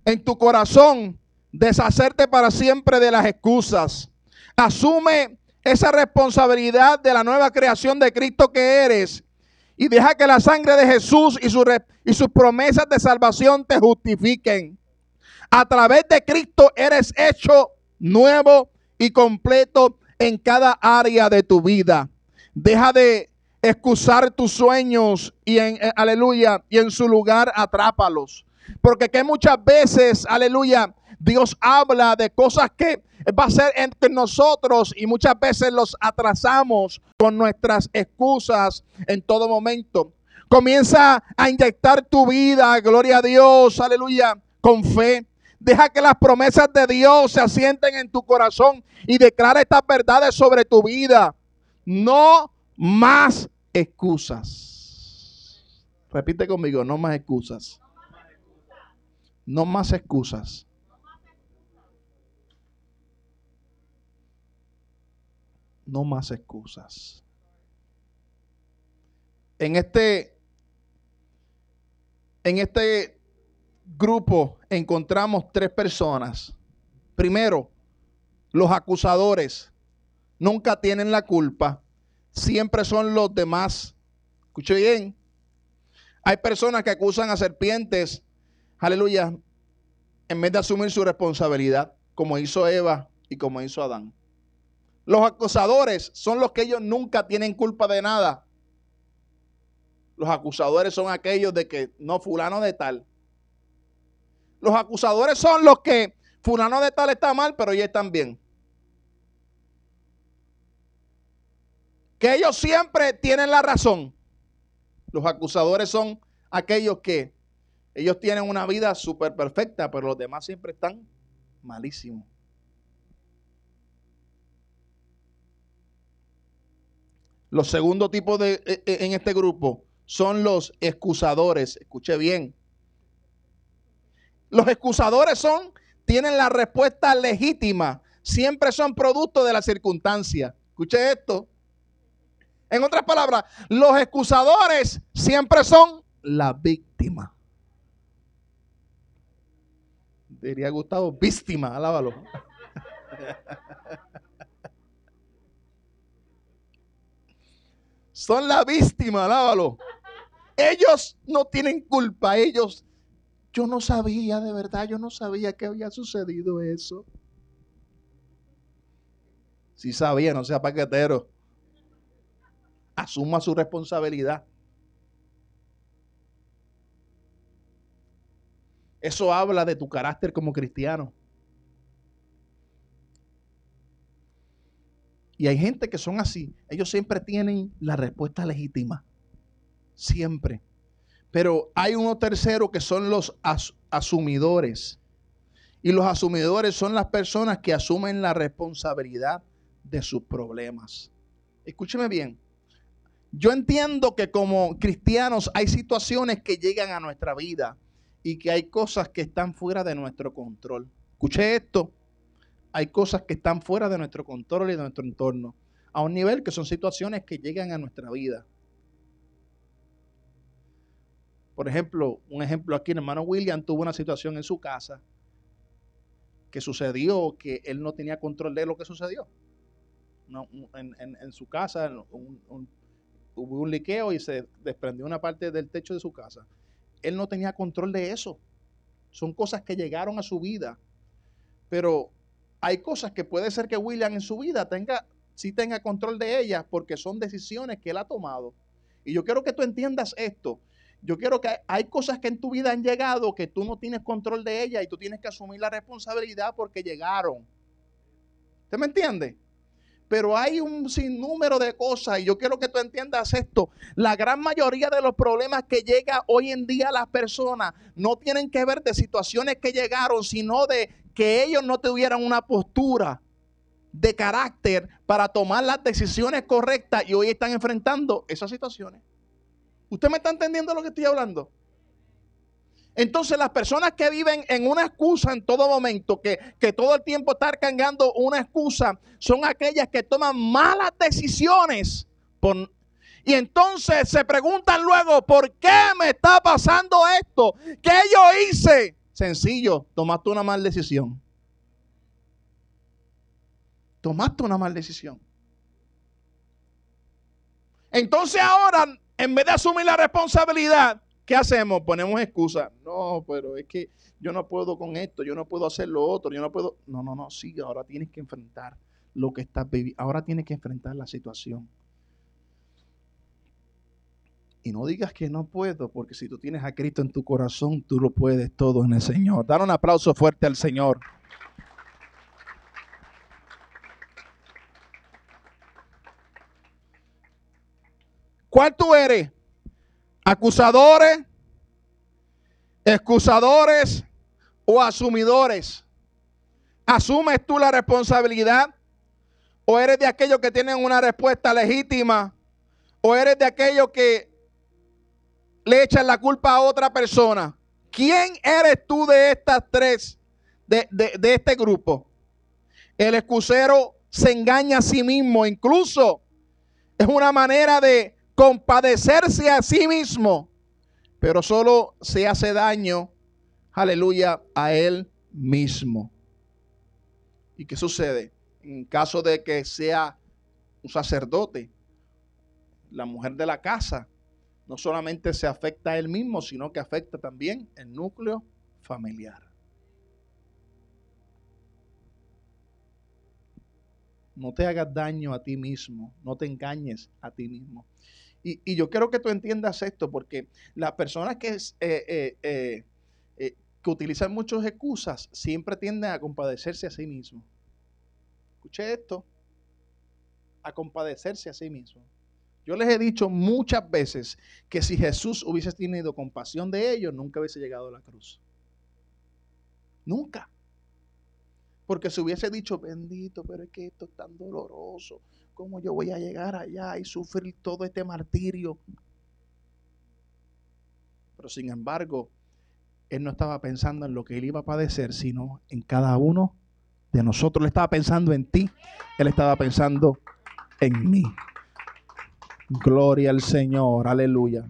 en tu corazón, deshacerte para siempre de las excusas. Asume esa responsabilidad de la nueva creación de Cristo que eres y deja que la sangre de Jesús y, y sus promesas de salvación te justifiquen. A través de Cristo eres hecho nuevo y completo en cada área de tu vida. Deja de excusar tus sueños y en eh, aleluya y en su lugar atrápalos. Porque que muchas veces, aleluya, Dios habla de cosas que va a ser entre nosotros y muchas veces los atrasamos con nuestras excusas en todo momento. Comienza a inyectar tu vida, gloria a Dios, aleluya, con fe. Deja que las promesas de Dios se asienten en tu corazón y declara estas verdades sobre tu vida. No más excusas. Repite conmigo, no más excusas. No más excusas. No más excusas. En este, en este grupo encontramos tres personas. Primero, los acusadores nunca tienen la culpa, siempre son los demás. Escuche bien. Hay personas que acusan a serpientes, aleluya, en vez de asumir su responsabilidad, como hizo Eva y como hizo Adán. Los acusadores son los que ellos nunca tienen culpa de nada. Los acusadores son aquellos de que no, fulano de tal. Los acusadores son los que fulano de tal está mal, pero ellos están bien. Que ellos siempre tienen la razón. Los acusadores son aquellos que ellos tienen una vida súper perfecta, pero los demás siempre están malísimos. Los segundos tipos de, e, e, en este grupo son los excusadores. Escuche bien. Los excusadores son, tienen la respuesta legítima. Siempre son producto de la circunstancia. Escuche esto. En otras palabras, los excusadores siempre son la víctima. Diría Gustavo, víctima, alábalo. Son la víctima, alábalo. Ellos no tienen culpa, ellos. Yo no sabía, de verdad, yo no sabía que había sucedido eso. Si sabía, no sea paquetero. Asuma su responsabilidad. Eso habla de tu carácter como cristiano. Y hay gente que son así. Ellos siempre tienen la respuesta legítima. Siempre. Pero hay uno tercero que son los asumidores. Y los asumidores son las personas que asumen la responsabilidad de sus problemas. Escúcheme bien. Yo entiendo que como cristianos hay situaciones que llegan a nuestra vida y que hay cosas que están fuera de nuestro control. Escuche esto hay cosas que están fuera de nuestro control y de nuestro entorno, a un nivel que son situaciones que llegan a nuestra vida. Por ejemplo, un ejemplo aquí, el hermano William tuvo una situación en su casa que sucedió que él no tenía control de lo que sucedió. en, su casa hubo un liqueo y se desprendió una parte del techo de su casa. Él no tenía control de eso. Son cosas que llegaron a su vida. Pero hay cosas que puede ser que William en su vida tenga, sí tenga control de ellas porque son decisiones que él ha tomado. Y yo quiero que tú entiendas esto. Yo quiero que hay cosas que en tu vida han llegado que tú no tienes control de ellas y tú tienes que asumir la responsabilidad porque llegaron. ¿Usted me entiende? Pero hay un sinnúmero de cosas y yo quiero que tú entiendas esto. La gran mayoría de los problemas que llega hoy en día a las personas no tienen que ver de situaciones que llegaron, sino de que ellos no tuvieran una postura de carácter para tomar las decisiones correctas y hoy están enfrentando esas situaciones. ¿Usted me está entendiendo lo que estoy hablando? Entonces las personas que viven en una excusa en todo momento, que, todo el tiempo están cargando una excusa, son aquellas que toman malas decisiones. y entonces se preguntan luego, ¿por qué me está pasando esto? ¿Qué yo hice? Sencillo, tomaste una mala decisión. Tomaste una mala decisión. Entonces ahora en vez de asumir la responsabilidad, ¿qué hacemos? Ponemos excusa. No, pero es que yo no puedo con esto, yo no puedo hacer lo otro, yo no puedo. No, no, no, sí, ahora tienes que enfrentar lo que estás viviendo. Ahora tienes que enfrentar la situación. Y no digas que no puedo, porque si tú tienes a Cristo en tu corazón, tú lo puedes todo en el Señor. Dar un aplauso fuerte al Señor. ¿Cuál tú eres? ¿Acusadores? ¿Excusadores? ¿O asumidores? ¿Asumes tú la responsabilidad? ¿O eres de aquellos que tienen una respuesta legítima? ¿O eres de aquellos que le echan la culpa a otra persona? ¿Quién eres tú de estas tres, de, de este grupo? El excusero se engaña a sí mismo, incluso es una manera de compadecerse a sí mismo, pero solo se hace daño, aleluya, a él mismo. ¿Y qué sucede? En caso de que sea un sacerdote, la mujer de la casa, no solamente se afecta a él mismo, sino que afecta también el núcleo familiar. No te hagas daño a ti mismo, no te engañes a ti mismo. Y, yo quiero que tú entiendas esto, porque las personas que, eh, eh, eh, que utilizan muchas excusas siempre tienden a compadecerse a sí mismos. Escuché esto, a compadecerse a sí mismos. Yo les he dicho muchas veces que si Jesús hubiese tenido compasión de ellos, nunca hubiese llegado a la cruz. Nunca. Porque si hubiese dicho, bendito, pero es que esto es tan doloroso. ¿Cómo yo voy a llegar allá y sufrir todo este martirio? Pero sin embargo, él no estaba pensando en lo que él iba a padecer, sino en cada uno de nosotros. Él estaba pensando en ti, él estaba pensando en mí. Gloria al Señor, aleluya.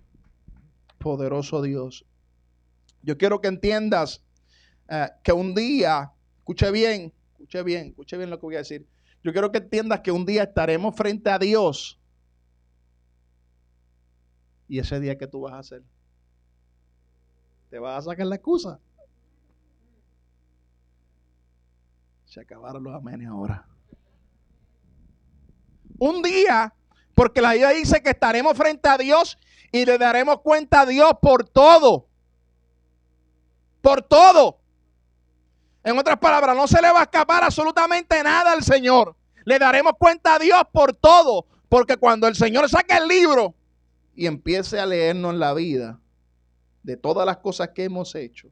Poderoso Dios. Yo quiero que entiendas eh, que un día, escuche bien, escuche bien, escuche bien lo que voy a decir. Yo quiero que entiendas que un día estaremos frente a Dios. Y ese día, ¿qué tú vas a hacer? ¿Te vas a sacar la excusa? Se acabaron los amenes ahora. Un día, porque la Biblia dice que estaremos frente a Dios y le daremos cuenta a Dios por todo. Por todo. En otras palabras, no se le va a escapar absolutamente nada al Señor. Le daremos cuenta a Dios por todo. Porque cuando el Señor saque el libro y empiece a leernos la vida de todas las cosas que hemos hecho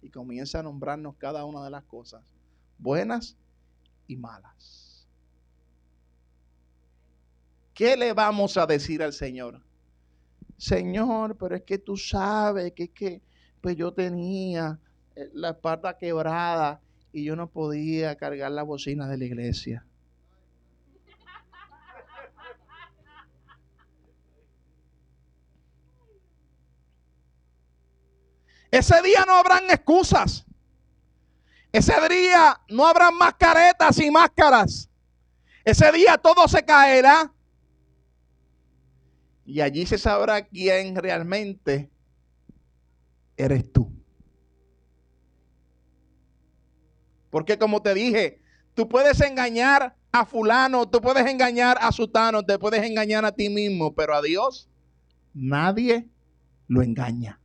y comience a nombrarnos cada una de las cosas, buenas y malas. ¿Qué le vamos a decir al Señor? Señor, pero es que tú sabes que, que pues yo tenía eh, la espalda quebrada y yo no podía cargar la bocina de la iglesia. Ese día no habrán excusas. Ese día no habrán más caretas y máscaras. Ese día todo se caerá. Y allí se sabrá quién realmente eres tú. Porque como te dije, tú puedes engañar a fulano, tú puedes engañar a sutano, te puedes engañar a ti mismo, pero a Dios nadie lo engaña.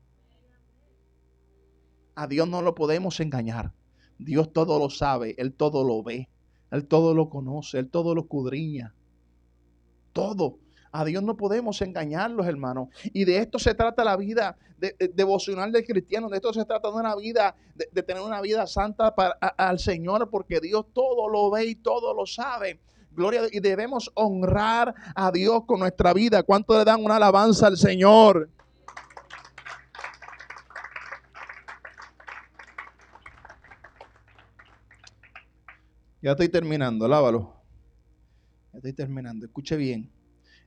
A Dios no lo podemos engañar. Dios todo lo sabe, Él todo lo ve, Él todo lo conoce, Él todo lo escudriña. Todo. A Dios no podemos engañarlos, hermanos. Y de esto se trata la vida devocional del cristiano. De esto se trata de una vida, de, tener una vida santa para, al Señor, porque Dios todo lo ve y todo lo sabe. Gloria y debemos honrar a Dios con nuestra vida. ¿Cuánto le dan una alabanza al Señor? Ya estoy terminando, lávalo. Ya estoy terminando. Escuche bien.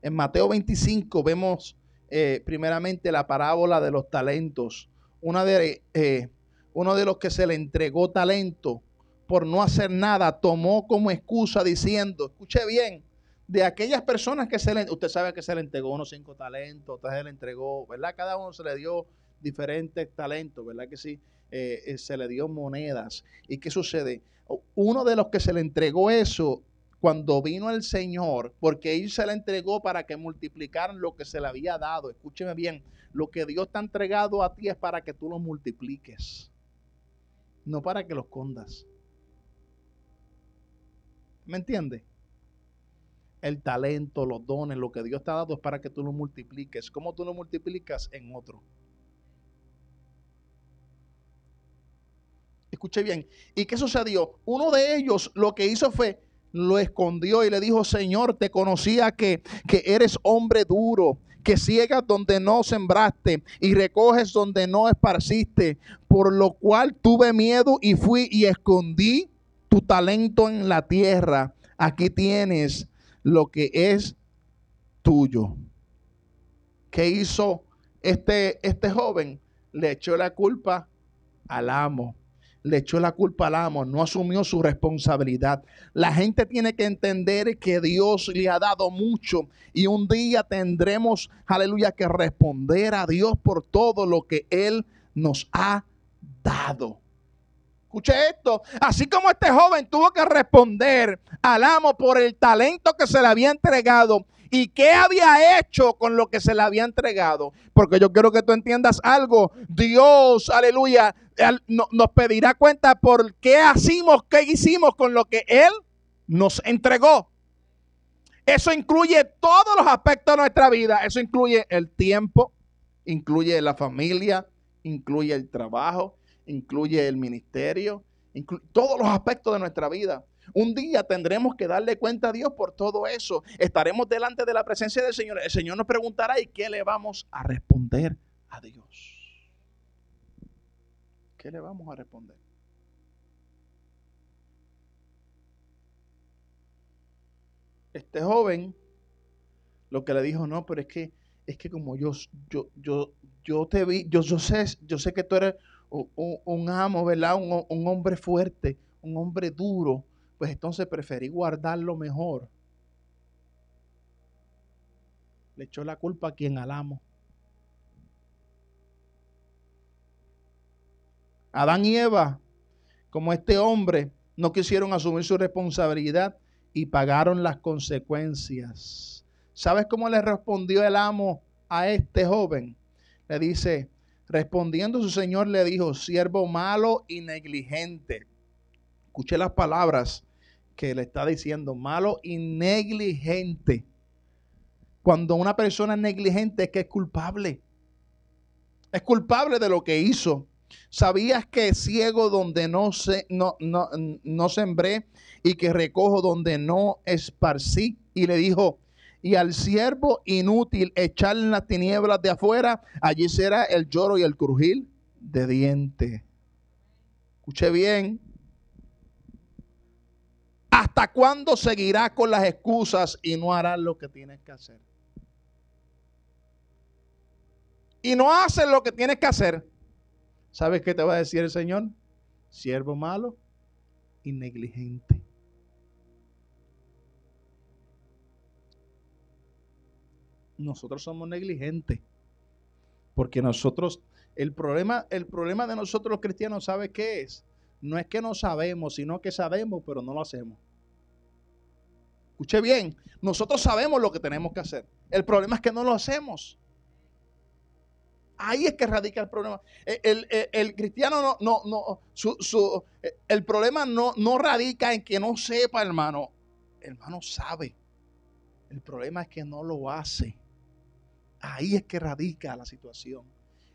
En Mateo 25 vemos eh, primeramente la parábola de los talentos. Eh, uno de los que se le entregó talento por no hacer nada, tomó como excusa diciendo, escuche bien, de aquellas personas que se le, usted sabe que se le entregó unos cinco talentos, usted se le entregó, ¿verdad? Cada uno se le dio diferentes talentos, ¿verdad que sí? Eh, se le dio monedas. ¿Y qué sucede? Uno de los que se le entregó eso cuando vino el Señor, porque Él se la entregó para que multiplicaran lo que se le había dado. Escúcheme bien, lo que Dios te ha entregado a ti es para que tú lo multipliques, no para que lo escondas. ¿Me entiendes? El talento, los dones, lo que Dios te ha dado es para que tú lo multipliques. ¿Cómo tú lo multiplicas? En otro. Escuche bien. ¿Y qué sucedió? Uno de ellos lo que hizo fue lo escondió y le dijo, Señor, te conocía que, que eres hombre duro, que ciegas donde no sembraste y recoges donde no esparciste, por lo cual tuve miedo y fui y escondí tu talento en la tierra. Aquí tienes lo que es tuyo. ¿Qué hizo este, este joven? Le echó la culpa al amo le echó la culpa al amo, no asumió su responsabilidad. La gente tiene que entender que Dios le ha dado mucho y un día tendremos, aleluya, que responder a Dios por todo lo que Él nos ha dado. Escuche esto, así como este joven tuvo que responder al amo por el talento que se le había entregado, ¿Y qué había hecho con lo que se le había entregado? Porque yo quiero que tú entiendas algo. Dios, aleluya, nos pedirá cuenta por qué hicimos, qué hicimos con lo que Él nos entregó. Eso incluye todos los aspectos de nuestra vida. Eso incluye el tiempo, incluye la familia, incluye el trabajo, incluye el ministerio, incluye todos los aspectos de nuestra vida. Un día tendremos que darle cuenta a Dios por todo eso. Estaremos delante de la presencia del Señor. El Señor nos preguntará, ¿y qué le vamos a responder a Dios? ¿Qué le vamos a responder? Este joven lo que le dijo, no, pero es que es que como yo yo yo yo te vi, yo, yo sé, yo sé que tú eres un, amo, ¿verdad? Un, un hombre fuerte, un hombre duro, pues entonces preferí guardar lo mejor. Le echó la culpa a quien alamo. Adán y Eva, como este hombre, no quisieron asumir su responsabilidad y pagaron las consecuencias. ¿Sabes cómo le respondió el amo a este joven? Le dice, respondiendo su señor le dijo, siervo malo y negligente. Escuché las palabras que le está diciendo, malo y negligente. Cuando una persona es negligente es que es culpable. Es culpable de lo que hizo. ¿Sabías que ciego donde no, se, no, no, no sembré y que recojo donde no esparcí? Y le dijo, y al siervo inútil echar en las tinieblas de afuera, allí será el lloro y el crujir de diente. Escuche bien, ¿Hasta cuándo seguirás con las excusas y no harás lo que tienes que hacer? Y no haces lo que tienes que hacer. ¿Sabes qué te va a decir el Señor? Siervo malo y negligente. Nosotros somos negligentes. Porque nosotros, el problema, el problema de nosotros los cristianos, ¿sabe qué es? No es que no sabemos, sino que sabemos, pero no lo hacemos. Escuche bien, nosotros sabemos lo que tenemos que hacer. El problema es que no lo hacemos. Ahí es que radica el problema. El, cristiano no, no, no, su, el problema no, no radica en que no sepa, hermano. Hermano sabe. El problema es que no lo hace. Ahí es que radica la situación.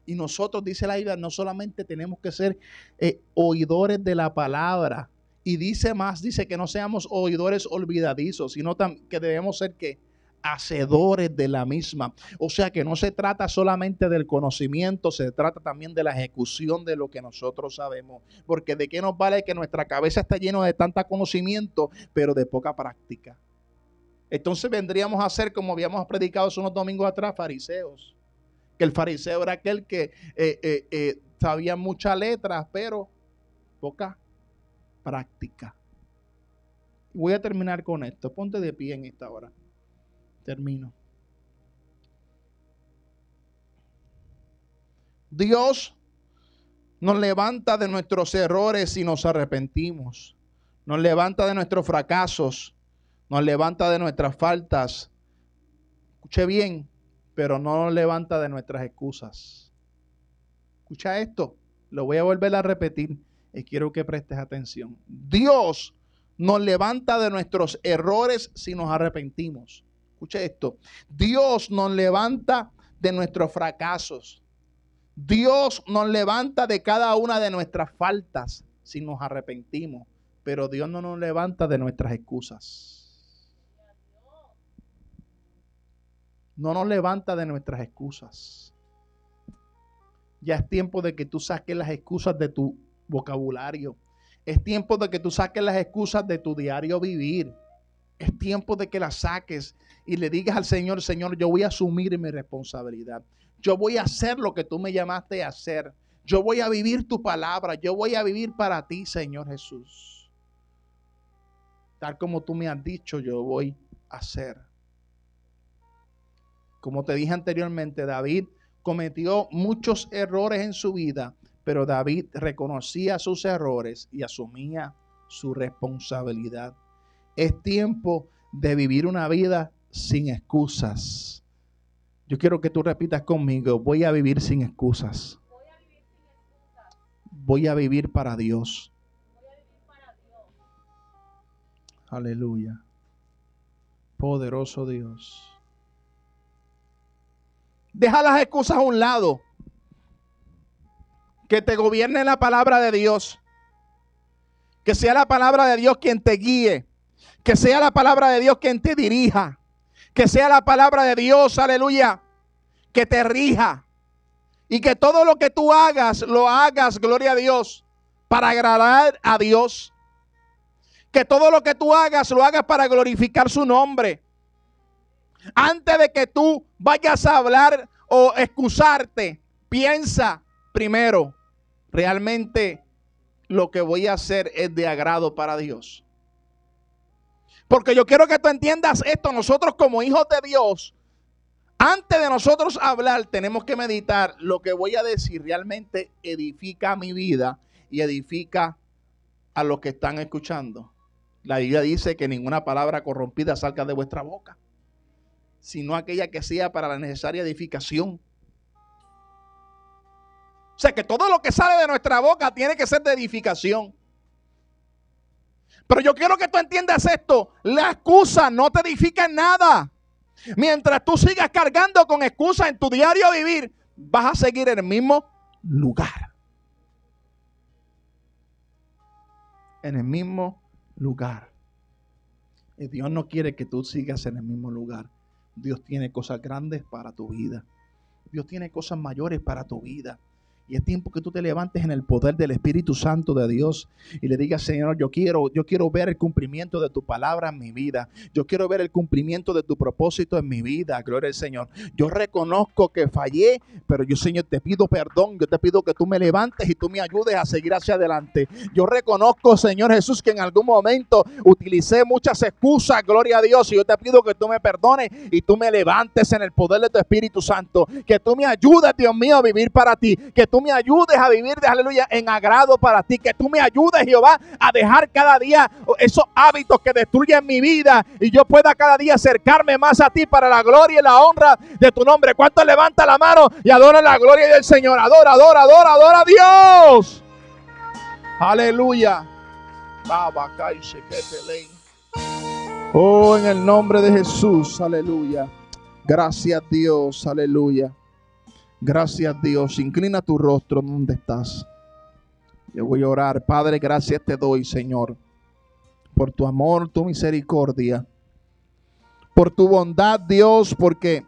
Y nosotros, dice la Biblia, no solamente tenemos que ser eh, oidores de la palabra, y dice más, dice que no seamos oidores olvidadizos, sino que debemos ser que hacedores de la misma. O sea que no se trata solamente del conocimiento, se trata también de la ejecución de lo que nosotros sabemos. Porque de qué nos vale que nuestra cabeza está llena de tanta conocimiento, pero de poca práctica. Entonces vendríamos a ser, como habíamos predicado hace unos domingos atrás, fariseos. Que el fariseo era aquel que eh, eh, eh, sabía muchas letras, pero poca práctica. Voy a terminar con esto. Ponte de pie en esta hora. Termino. Dios nos levanta de nuestros errores y nos arrepentimos. Nos levanta de nuestros fracasos. Nos levanta de nuestras faltas. Escuche bien, pero no nos levanta de nuestras excusas. Escucha esto. Lo voy a volver a repetir y quiero que prestes atención. Dios nos levanta de nuestros errores si nos arrepentimos. Escuche esto. Dios nos levanta de nuestros fracasos. Dios nos levanta de cada una de nuestras faltas si nos arrepentimos. Pero Dios no nos levanta de nuestras excusas. No nos levanta de nuestras excusas. Ya es tiempo de que tú saques las excusas de tu vocabulario. Es tiempo de que tú saques las excusas de tu diario vivir. Es tiempo de que las saques y le digas al Señor, Señor, yo voy a asumir mi responsabilidad. Yo voy a hacer lo que tú me llamaste a hacer. Yo voy a vivir tu palabra. Yo voy a vivir para ti, Señor Jesús. Tal como tú me has dicho, yo voy a hacer. Como te dije anteriormente, David cometió muchos errores en su vida, pero David reconocía sus errores y asumía su responsabilidad. Es tiempo de vivir una vida sin excusas. Yo quiero que tú repitas conmigo, voy a vivir sin excusas. Voy a vivir para Dios. Aleluya. Poderoso Dios. Deja las excusas a un lado que te gobierne la palabra de Dios. Que sea la palabra de Dios quien te guíe. Que sea la palabra de Dios quien te dirija. Que sea la palabra de Dios, aleluya, que te rija. Y que todo lo que tú hagas, lo hagas, gloria a Dios, para agradar a Dios. Que todo lo que tú hagas, lo hagas para glorificar su nombre. Antes de que tú vayas a hablar o excusarte, piensa primero, realmente lo que voy a hacer es de agrado para Dios. Porque yo quiero que tú entiendas esto, nosotros como hijos de Dios, antes de nosotros hablar, tenemos que meditar lo que voy a decir realmente edifica mi vida y edifica a los que están escuchando. La Biblia dice que ninguna palabra corrompida salga de vuestra boca, sino aquella que sea para la necesaria edificación o sea que todo lo que sale de nuestra boca tiene que ser de edificación. Pero yo quiero que tú entiendas esto. La excusa no te edifica en nada. Mientras tú sigas cargando con excusas en tu diario vivir, vas a seguir en el mismo lugar. En el mismo lugar. Y Dios no quiere que tú sigas en el mismo lugar. Dios tiene cosas grandes para tu vida. Dios tiene cosas mayores para tu vida. Y es tiempo que tú te levantes en el poder del Espíritu Santo de Dios y le digas, Señor, yo quiero, yo quiero ver el cumplimiento de tu palabra en mi vida. Yo quiero ver el cumplimiento de tu propósito en mi vida. Gloria al Señor. Yo reconozco que fallé, pero yo, Señor, te pido perdón. Yo te pido que tú me levantes y tú me ayudes a seguir hacia adelante. Yo reconozco, Señor Jesús, que en algún momento utilicé muchas excusas. Gloria a Dios. Y yo te pido que tú me perdones y tú me levantes en el poder de tu Espíritu Santo. Que tú me ayudes, Dios mío, a vivir para ti. Que tú me ayudes a vivir de aleluya en agrado para ti. Que tú me ayudes, Jehová, a dejar cada día esos hábitos que destruyen mi vida y yo pueda cada día acercarme más a ti para la gloria y la honra de tu nombre. ¿Cuánto levanta la mano y adora la gloria del Señor? Adora, adora, adora, adora a Dios. Aleluya. Oh, en el nombre de Jesús, aleluya. Gracias Dios, aleluya. Gracias Dios. Inclina tu rostro donde estás. Yo voy a orar. Padre, gracias te doy, Señor, por tu amor, tu misericordia, por tu bondad, Dios, porque,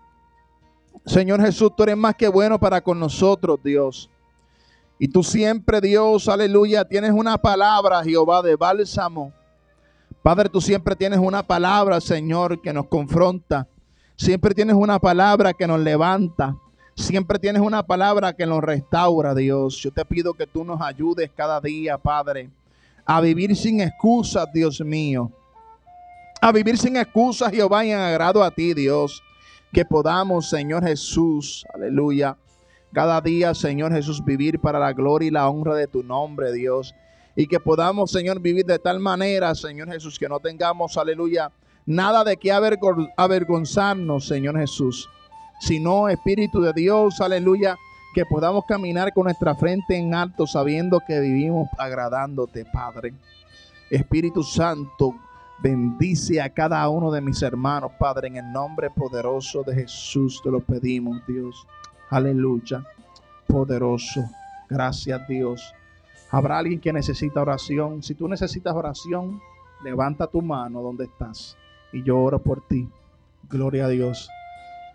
Señor Jesús, tú eres más que bueno para con nosotros, Dios. Y tú siempre, Dios, aleluya, tienes una palabra, Jehová, de bálsamo. Padre, tú siempre tienes una palabra, Señor, que nos confronta. Siempre tienes una palabra que nos levanta. Siempre tienes una palabra que nos restaura, Dios. Yo te pido que tú nos ayudes cada día, Padre, a vivir sin excusas, Dios mío. A vivir sin excusas, Jehová, y en agrado a ti, Dios. Que podamos, Señor Jesús, aleluya. Cada día, Señor Jesús, vivir para la gloria y la honra de tu nombre, Dios. Y que podamos, Señor, vivir de tal manera, Señor Jesús, que no tengamos, aleluya, nada de qué avergonzarnos, Señor Jesús sino Espíritu de Dios, aleluya, que podamos caminar con nuestra frente en alto sabiendo que vivimos agradándote, Padre. Espíritu Santo, bendice a cada uno de mis hermanos, Padre, en el nombre poderoso de Jesús te lo pedimos, Dios. Aleluya, poderoso. Gracias, Dios. Habrá alguien que necesita oración. Si tú necesitas oración, levanta tu mano donde estás y yo oro por ti. Gloria a Dios.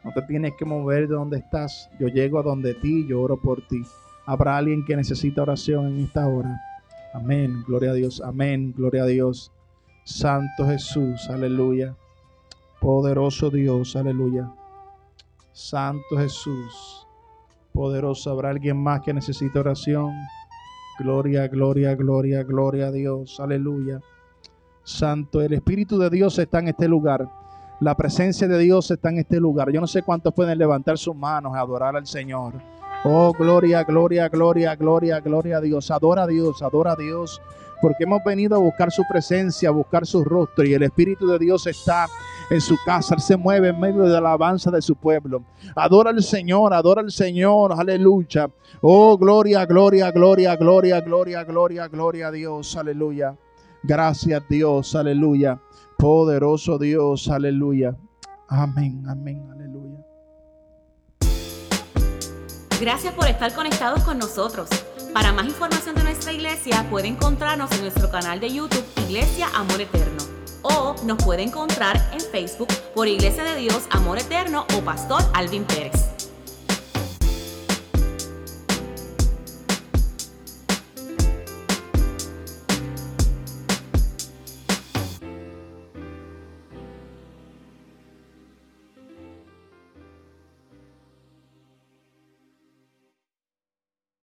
No te tienes que mover de donde estás. Yo llego a donde ti, yo oro por ti. Habrá alguien que necesita oración en esta hora. Amén, gloria a Dios. Amén, gloria a Dios. Santo Jesús, aleluya. Poderoso Dios, aleluya. Santo Jesús, poderoso. ¿Habrá alguien más que necesita oración? Gloria, gloria, gloria, gloria a Dios, aleluya. Santo, el Espíritu de Dios está en este lugar. La presencia de Dios está en este lugar. Yo no sé cuántos pueden levantar sus manos a adorar al Señor. Oh, gloria, gloria, gloria, gloria, gloria a Dios. Adora a Dios, adora a Dios. Porque hemos venido a buscar su presencia, a buscar su rostro. Y el Espíritu de Dios está en su casa. Él se mueve en medio de la alabanza de su pueblo. Adora al Señor, adora al Señor. Aleluya. Oh, gloria, gloria, gloria, gloria, gloria, gloria, gloria a Dios. Aleluya. Gracias Dios. Aleluya. Poderoso Dios, aleluya. Amén, amén, aleluya. Gracias por estar conectados con nosotros. Para más información de nuestra iglesia, puede encontrarnos en nuestro canal de YouTube Iglesia Amor Eterno. O nos puede encontrar en Facebook por Iglesia de Dios Amor Eterno o Pastor Alvin Pérez.